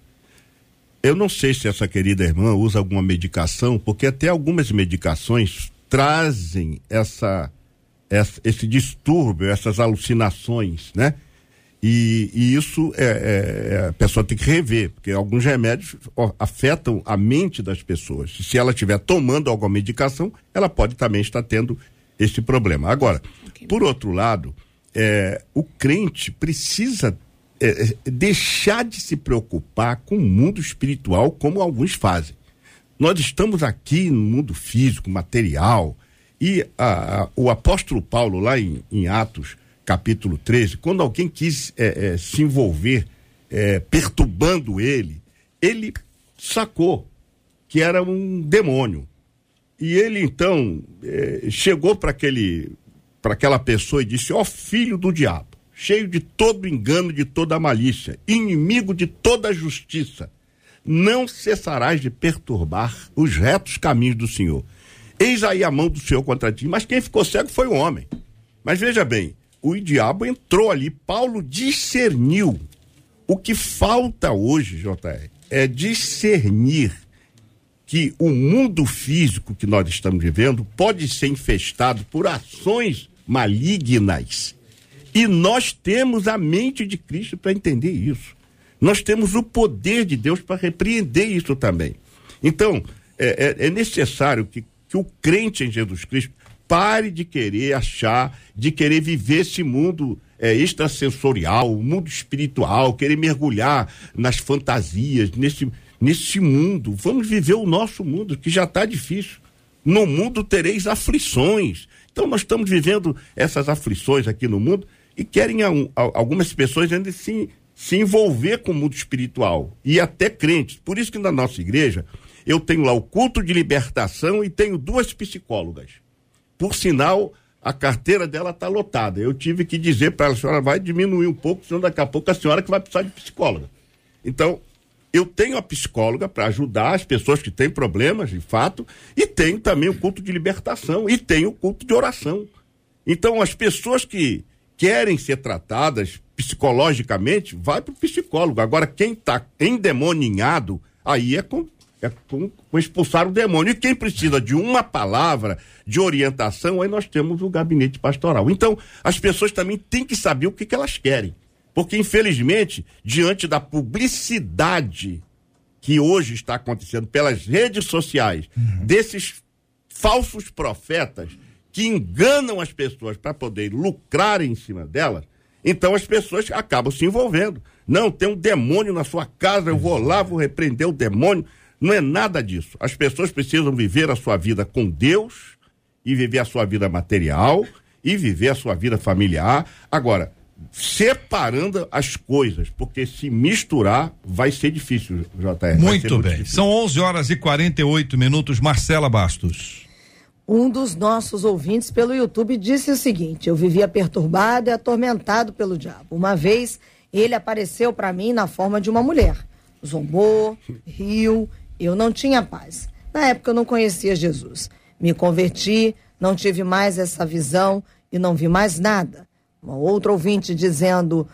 Speaker 2: Eu não sei se essa querida irmã usa alguma medicação, porque até algumas medicações trazem essa, essa esse distúrbio, essas alucinações, né? E, e isso é, é, é, a pessoa tem que rever, porque alguns remédios afetam a mente das pessoas. Se ela estiver tomando alguma medicação, ela pode também estar tendo esse problema. Agora, por outro lado, é, o crente precisa é, é, deixar de se preocupar com o mundo espiritual como alguns fazem. Nós estamos aqui no mundo físico, material, e a, a, o apóstolo Paulo, lá em, em Atos, capítulo 13, quando alguém quis é, é, se envolver, é, perturbando ele, ele sacou que era um demônio. E ele então é, chegou para aquele para aquela pessoa e disse: "Ó oh, filho do diabo, cheio de todo engano, de toda malícia, inimigo de toda justiça, não cessarás de perturbar os retos caminhos do Senhor. Eis aí a mão do Senhor contra ti. Mas quem ficou cego foi o homem. Mas veja bem, o diabo entrou ali. Paulo discerniu. O que falta hoje, JR, é discernir que o mundo físico que nós estamos vivendo pode ser infestado por ações malignas. E nós temos a mente de Cristo para entender isso. Nós temos o poder de Deus para repreender isso também. Então, é, é, é necessário que, que o crente em Jesus Cristo pare de querer achar, de querer viver esse mundo é, extrasensorial, o mundo espiritual, querer mergulhar nas fantasias, nesse, nesse mundo. Vamos viver o nosso mundo, que já está difícil. No mundo tereis aflições. Então nós estamos vivendo essas aflições aqui no mundo e querem a, a, algumas pessoas ainda se, se envolver com o mundo espiritual e até crentes. Por isso que na nossa igreja eu tenho lá o culto de libertação e tenho duas psicólogas. Por sinal, a carteira dela está lotada. Eu tive que dizer para ela, a senhora vai diminuir um pouco, senão daqui a pouco a senhora que vai precisar de psicóloga. Então, eu tenho a psicóloga para ajudar as pessoas que têm problemas, de fato, e tenho também o culto de libertação, e tenho o culto de oração. Então, as pessoas que querem ser tratadas psicologicamente, vai para o psicólogo. Agora, quem está endemoninhado, aí é com é com, com, expulsar o demônio. E quem precisa de uma palavra de orientação, aí nós temos o gabinete pastoral. Então, as pessoas também têm que saber o que, que elas querem. Porque, infelizmente, diante da publicidade que hoje está acontecendo pelas redes sociais, uhum. desses falsos profetas que enganam as pessoas para poder lucrar em cima delas, então as pessoas acabam se envolvendo. Não, tem um demônio na sua casa, eu vou lá, vou repreender o demônio. Não é nada disso. As pessoas precisam viver a sua vida com Deus e viver a sua vida material e viver a sua vida familiar. Agora, separando as coisas, porque se misturar vai ser difícil, JR.
Speaker 1: Muito bem. Difícil. São 11 horas e 48 minutos. Marcela Bastos.
Speaker 6: Um dos nossos ouvintes pelo YouTube disse o seguinte: Eu vivia perturbado e atormentado pelo diabo. Uma vez ele apareceu para mim na forma de uma mulher. Zombou, riu, eu não tinha paz. Na época eu não conhecia Jesus. Me converti, não tive mais essa visão e não vi mais nada. Uma outra ouvinte dizendo,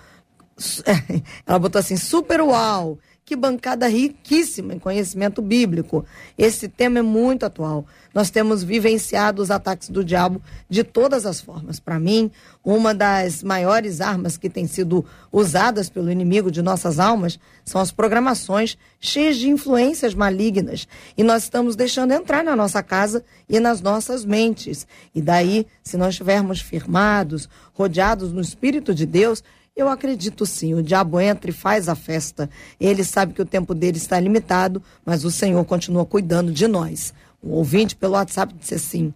Speaker 6: ela botou assim, super uau, que bancada riquíssima em conhecimento bíblico. Esse tema é muito atual. Nós temos vivenciado os ataques do diabo de todas as formas. Para mim, uma das maiores armas que tem sido usadas pelo inimigo de nossas almas são as programações cheias de influências malignas. E nós estamos deixando entrar na nossa casa e nas nossas mentes. E daí, se nós estivermos firmados, rodeados no Espírito de Deus, eu acredito sim, o diabo entra e faz a festa. Ele sabe que o tempo dele está limitado, mas o Senhor continua cuidando de nós. Um ouvinte pelo WhatsApp disse assim: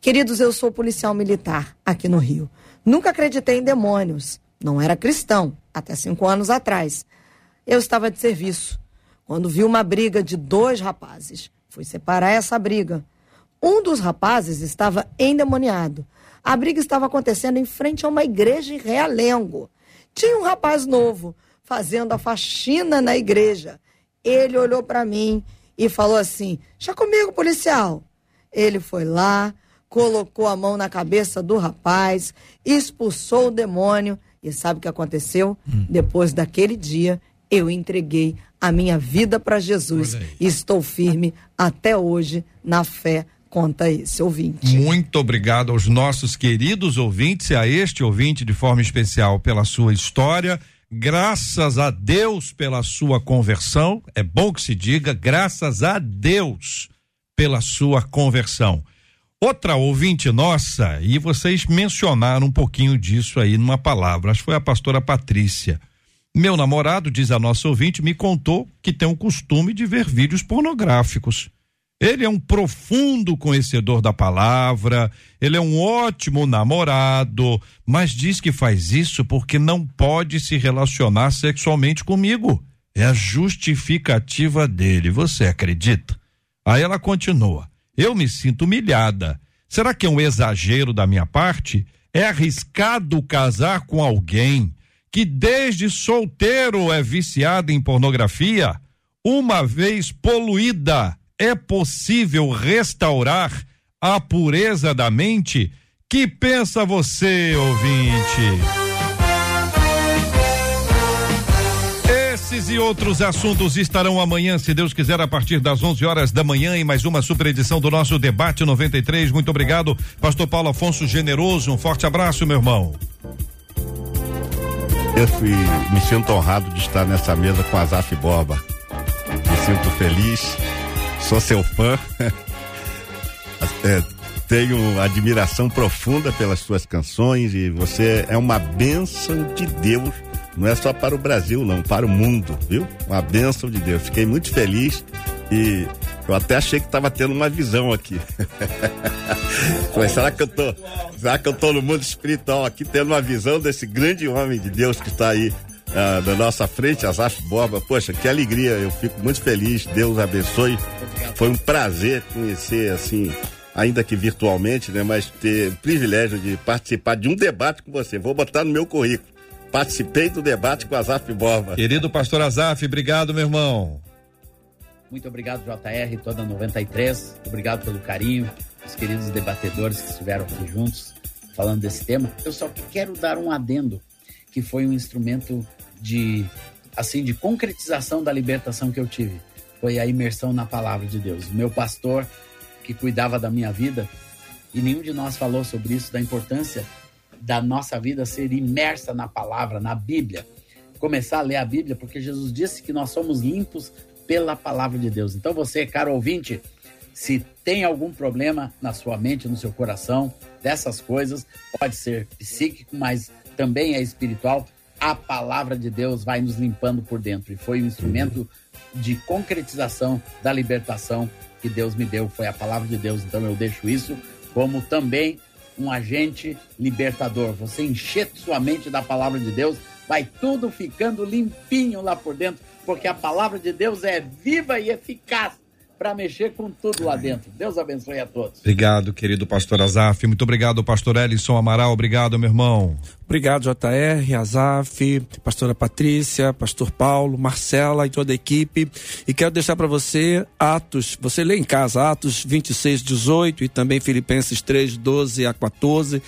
Speaker 6: Queridos, eu sou policial militar aqui no Rio. Nunca acreditei em demônios. Não era cristão, até cinco anos atrás. Eu estava de serviço. Quando vi uma briga de dois rapazes, fui separar essa briga. Um dos rapazes estava endemoniado. A briga estava acontecendo em frente a uma igreja em Realengo. Tinha um rapaz novo fazendo a faxina na igreja. Ele olhou para mim e falou assim: Já comigo, policial. Ele foi lá, colocou a mão na cabeça do rapaz, expulsou o demônio. E sabe o que aconteceu? Hum. Depois daquele dia, eu entreguei a minha vida para Jesus e estou firme até hoje na fé conta esse ouvinte.
Speaker 1: Muito obrigado aos nossos queridos ouvintes e a este ouvinte de forma especial pela sua história. Graças a Deus pela sua conversão. É bom que se diga, graças a Deus pela sua conversão. Outra ouvinte nossa, e vocês mencionaram um pouquinho disso aí numa palavra, acho que foi a pastora Patrícia. Meu namorado, diz a nossa ouvinte, me contou que tem o costume de ver vídeos pornográficos. Ele é um profundo conhecedor da palavra, ele é um ótimo namorado, mas diz que faz isso porque não pode se relacionar sexualmente comigo. É a justificativa dele. Você acredita? Aí ela continua: Eu me sinto humilhada. Será que é um exagero da minha parte? É arriscado casar com alguém que desde solteiro é viciado em pornografia? Uma vez poluída é possível restaurar a pureza da mente? Que pensa você, ouvinte? Esses e outros assuntos estarão amanhã, se Deus quiser, a partir das 11 horas da manhã, em mais uma super edição do nosso Debate 93. Muito obrigado, Pastor Paulo Afonso Generoso. Um forte abraço, meu irmão.
Speaker 2: Eu fui, me sinto honrado de estar nessa mesa com Azaf Borba. Me sinto feliz sou seu fã. é, tenho admiração profunda pelas suas canções e você é uma bênção de Deus. Não é só para o Brasil, não, para o mundo, viu? Uma bênção de Deus. Fiquei muito feliz e eu até achei que estava tendo uma visão aqui. Mas será que eu tô, será que eu tô no mundo espiritual aqui tendo uma visão desse grande homem de Deus que está aí ah, na nossa frente, Azaf Borba. Poxa, que alegria, eu fico muito feliz. Deus abençoe. Foi um prazer conhecer, assim, ainda que virtualmente, né? Mas ter o privilégio de participar de um debate com você. Vou botar no meu currículo. Participei do debate com Azaf Borba.
Speaker 1: Querido pastor Azaf, obrigado, meu irmão.
Speaker 4: Muito obrigado, JR, toda 93. Obrigado pelo carinho, os queridos debatedores que estiveram aqui juntos falando desse tema. Eu só quero dar um adendo, que foi um instrumento de assim de concretização da libertação que eu tive foi a imersão na palavra de Deus. Meu pastor que cuidava da minha vida e nenhum de nós falou sobre isso da importância da nossa vida ser imersa na palavra, na Bíblia. Começar a ler a Bíblia, porque Jesus disse que nós somos limpos pela palavra de Deus. Então você, caro ouvinte, Se tem algum problema na sua mente, no seu coração, dessas coisas, pode ser psíquico, mas também é espiritual. A palavra de Deus vai nos limpando por dentro. E foi um instrumento de concretização da libertação que Deus me deu. Foi a palavra de Deus. Então eu deixo isso como também um agente libertador. Você encher sua mente da palavra de Deus, vai tudo ficando limpinho lá por dentro, porque a palavra de Deus é viva e eficaz para mexer com tudo lá dentro. Deus abençoe a todos.
Speaker 1: Obrigado, querido pastor Azaf. Muito obrigado, pastor Ellison Amaral. Obrigado, meu irmão.
Speaker 5: Obrigado, JR, Azaf, pastora Patrícia, pastor Paulo, Marcela e toda a equipe. E quero deixar para você Atos, você lê em casa Atos 26, 18 e também Filipenses 3, 12 a 14.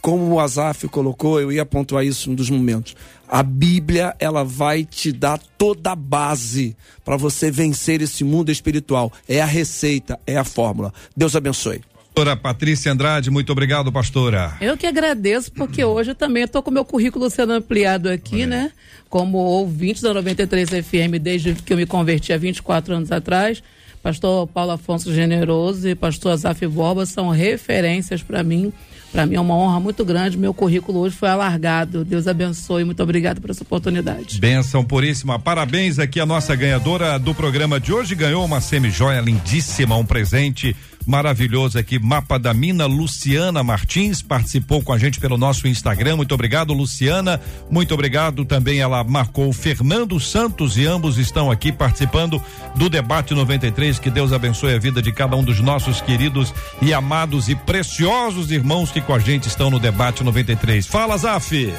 Speaker 5: Como o Azaf colocou, eu ia pontuar isso um dos momentos a Bíblia, ela vai te dar toda a base para você vencer esse mundo espiritual. É a receita, é a fórmula. Deus abençoe.
Speaker 1: Pastora Patrícia Andrade, muito obrigado, pastora.
Speaker 3: Eu que agradeço, porque hoje também estou com meu currículo sendo ampliado aqui, é. né? Como ouvinte da 93 FM desde que eu me converti há 24 anos atrás. Pastor Paulo Afonso Generoso e pastor Azaf Borba são referências para mim para mim é uma honra muito grande. Meu currículo hoje foi alargado. Deus abençoe. Muito obrigado por essa oportunidade.
Speaker 1: Benção puríssima. Parabéns aqui a nossa ganhadora do programa de hoje. Ganhou uma semi-joia lindíssima, um presente maravilhoso aqui, Mapa da Mina, Luciana Martins, participou com a gente pelo nosso Instagram. Muito obrigado, Luciana. Muito obrigado também. Ela marcou Fernando Santos e ambos estão aqui participando do debate 93. Que Deus abençoe a vida de cada um dos nossos queridos e amados e preciosos irmãos que com a gente estão no debate 93. Fala, Zaf!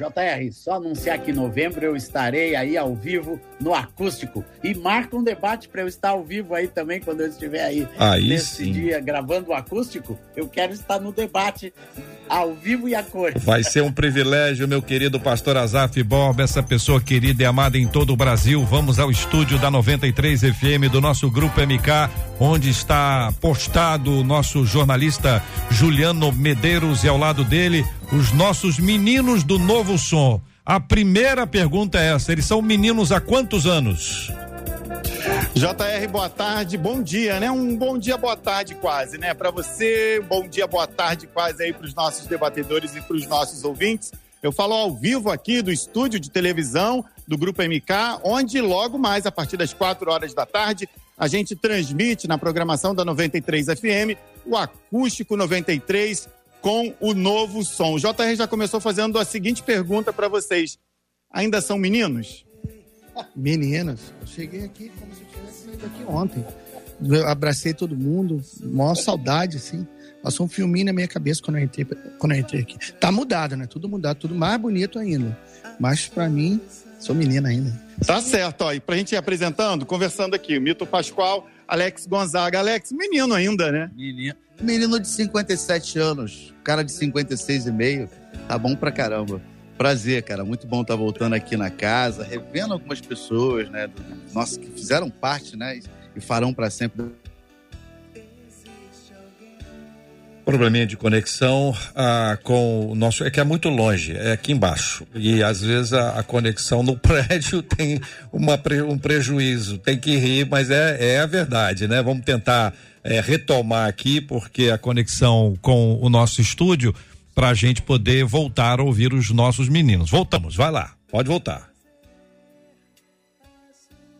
Speaker 4: JR, só anunciar que em novembro eu estarei aí ao vivo no acústico. E marca um debate para eu estar ao vivo aí também quando eu estiver aí,
Speaker 1: aí
Speaker 4: nesse
Speaker 1: sim.
Speaker 4: dia gravando o acústico. Eu quero estar no debate ao vivo e a cor.
Speaker 1: Vai ser um privilégio, meu querido pastor Azaf Bob, essa pessoa querida e amada em todo o Brasil. Vamos ao estúdio da 93 FM do nosso grupo MK, onde está postado o nosso jornalista Juliano Medeiros e ao lado dele os nossos meninos do Novo Som. A primeira pergunta é essa: eles são meninos há quantos anos?
Speaker 8: JR, boa tarde, bom dia, né? Um bom dia, boa tarde quase, né? Para você, um bom dia, boa tarde quase aí para os nossos debatedores e para os nossos ouvintes. Eu falo ao vivo aqui do estúdio de televisão do Grupo MK, onde logo mais, a partir das quatro horas da tarde, a gente transmite na programação da 93 FM o Acústico 93 com o novo som. O JR já começou fazendo a seguinte pergunta para vocês: ainda são meninos?
Speaker 9: Meninas, eu cheguei aqui como se eu tivesse saído aqui ontem. Eu abracei todo mundo, maior saudade, assim. Passou um filminho na minha cabeça quando eu entrei, quando eu entrei aqui. Tá mudado, né? Tudo mudado, tudo mais bonito ainda. Mas para mim, sou menina ainda.
Speaker 8: Tá certo, ó. E pra gente ir apresentando, conversando aqui, o Mito Pascoal, Alex Gonzaga. Alex, menino ainda, né?
Speaker 10: Menino. Menino de 57 anos, cara de 56 e meio. Tá bom pra caramba. Prazer, cara. Muito bom estar tá voltando aqui na casa, revendo algumas pessoas, né? Nossa, que fizeram parte, né? E farão para sempre
Speaker 1: probleminha de conexão ah, com o nosso. É que é muito longe, é aqui embaixo. E às vezes a, a conexão no prédio tem uma, um prejuízo. Tem que rir, mas é, é a verdade, né? Vamos tentar é, retomar aqui, porque a conexão com o nosso estúdio, para a gente poder voltar a ouvir os nossos meninos. Voltamos, vai lá, pode voltar.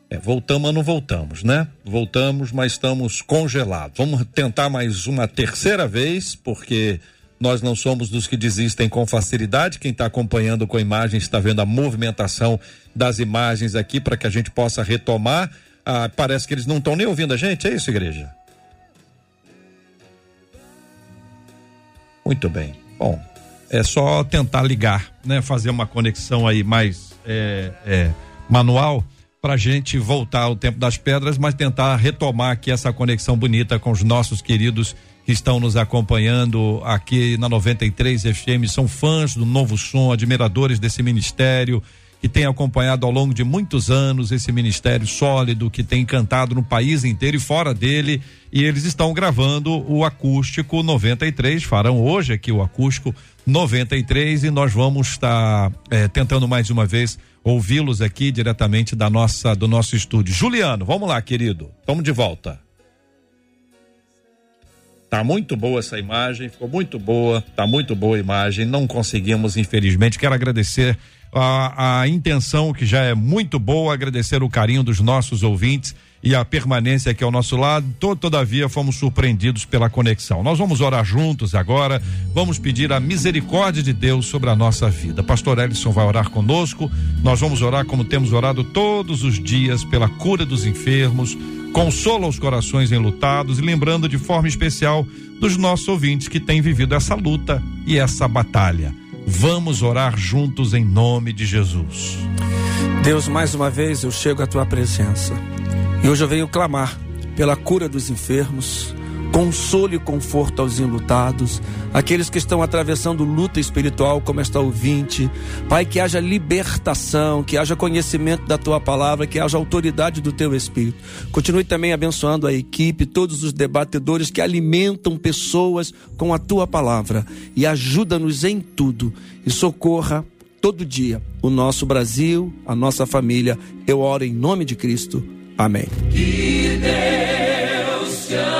Speaker 1: É, voltamos, mas não voltamos, né? Voltamos, mas estamos congelados. Vamos tentar mais uma terceira vez, porque nós não somos dos que desistem com facilidade. Quem está acompanhando com a imagem está vendo a movimentação das imagens aqui para que a gente possa retomar. Ah, parece que eles não estão nem ouvindo a gente, é isso, igreja? Muito bem. Bom, é só tentar ligar, né? Fazer uma conexão aí mais é, é, manual para gente voltar ao tempo das pedras, mas tentar retomar aqui essa conexão bonita com os nossos queridos que estão nos acompanhando aqui na 93 FM, são fãs do novo som, admiradores desse ministério que tem acompanhado ao longo de muitos anos esse ministério sólido que tem cantado no país inteiro e fora dele. E eles estão gravando o acústico 93, farão hoje aqui o acústico 93 e nós vamos estar é, tentando mais uma vez ouvi-los aqui diretamente da nossa do nosso estúdio. Juliano, vamos lá, querido. Vamos de volta. Tá muito boa essa imagem, ficou muito boa, tá muito boa a imagem. Não conseguimos, infelizmente. Quero agradecer a, a intenção que já é muito boa, agradecer o carinho dos nossos ouvintes e a permanência aqui ao nosso lado. Todavia, fomos surpreendidos pela conexão. Nós vamos orar juntos agora, vamos pedir a misericórdia de Deus sobre a nossa vida. Pastor Ellison vai orar conosco. Nós vamos orar como temos orado todos os dias pela cura dos enfermos, consola os corações enlutados e lembrando de forma especial dos nossos ouvintes que têm vivido essa luta e essa batalha. Vamos orar juntos em nome de Jesus.
Speaker 5: Deus, mais uma vez eu chego à tua presença. E hoje eu venho clamar pela cura dos enfermos, consolo e conforto aos enlutados, aqueles que estão atravessando luta espiritual, como esta ouvinte. Pai, que haja libertação, que haja conhecimento da tua palavra, que haja autoridade do teu espírito. Continue também abençoando a equipe, todos os debatedores que alimentam pessoas com a tua palavra e ajuda-nos em tudo e socorra todo dia o nosso Brasil, a nossa família. Eu oro em nome de Cristo. Amém.
Speaker 11: Que Deus te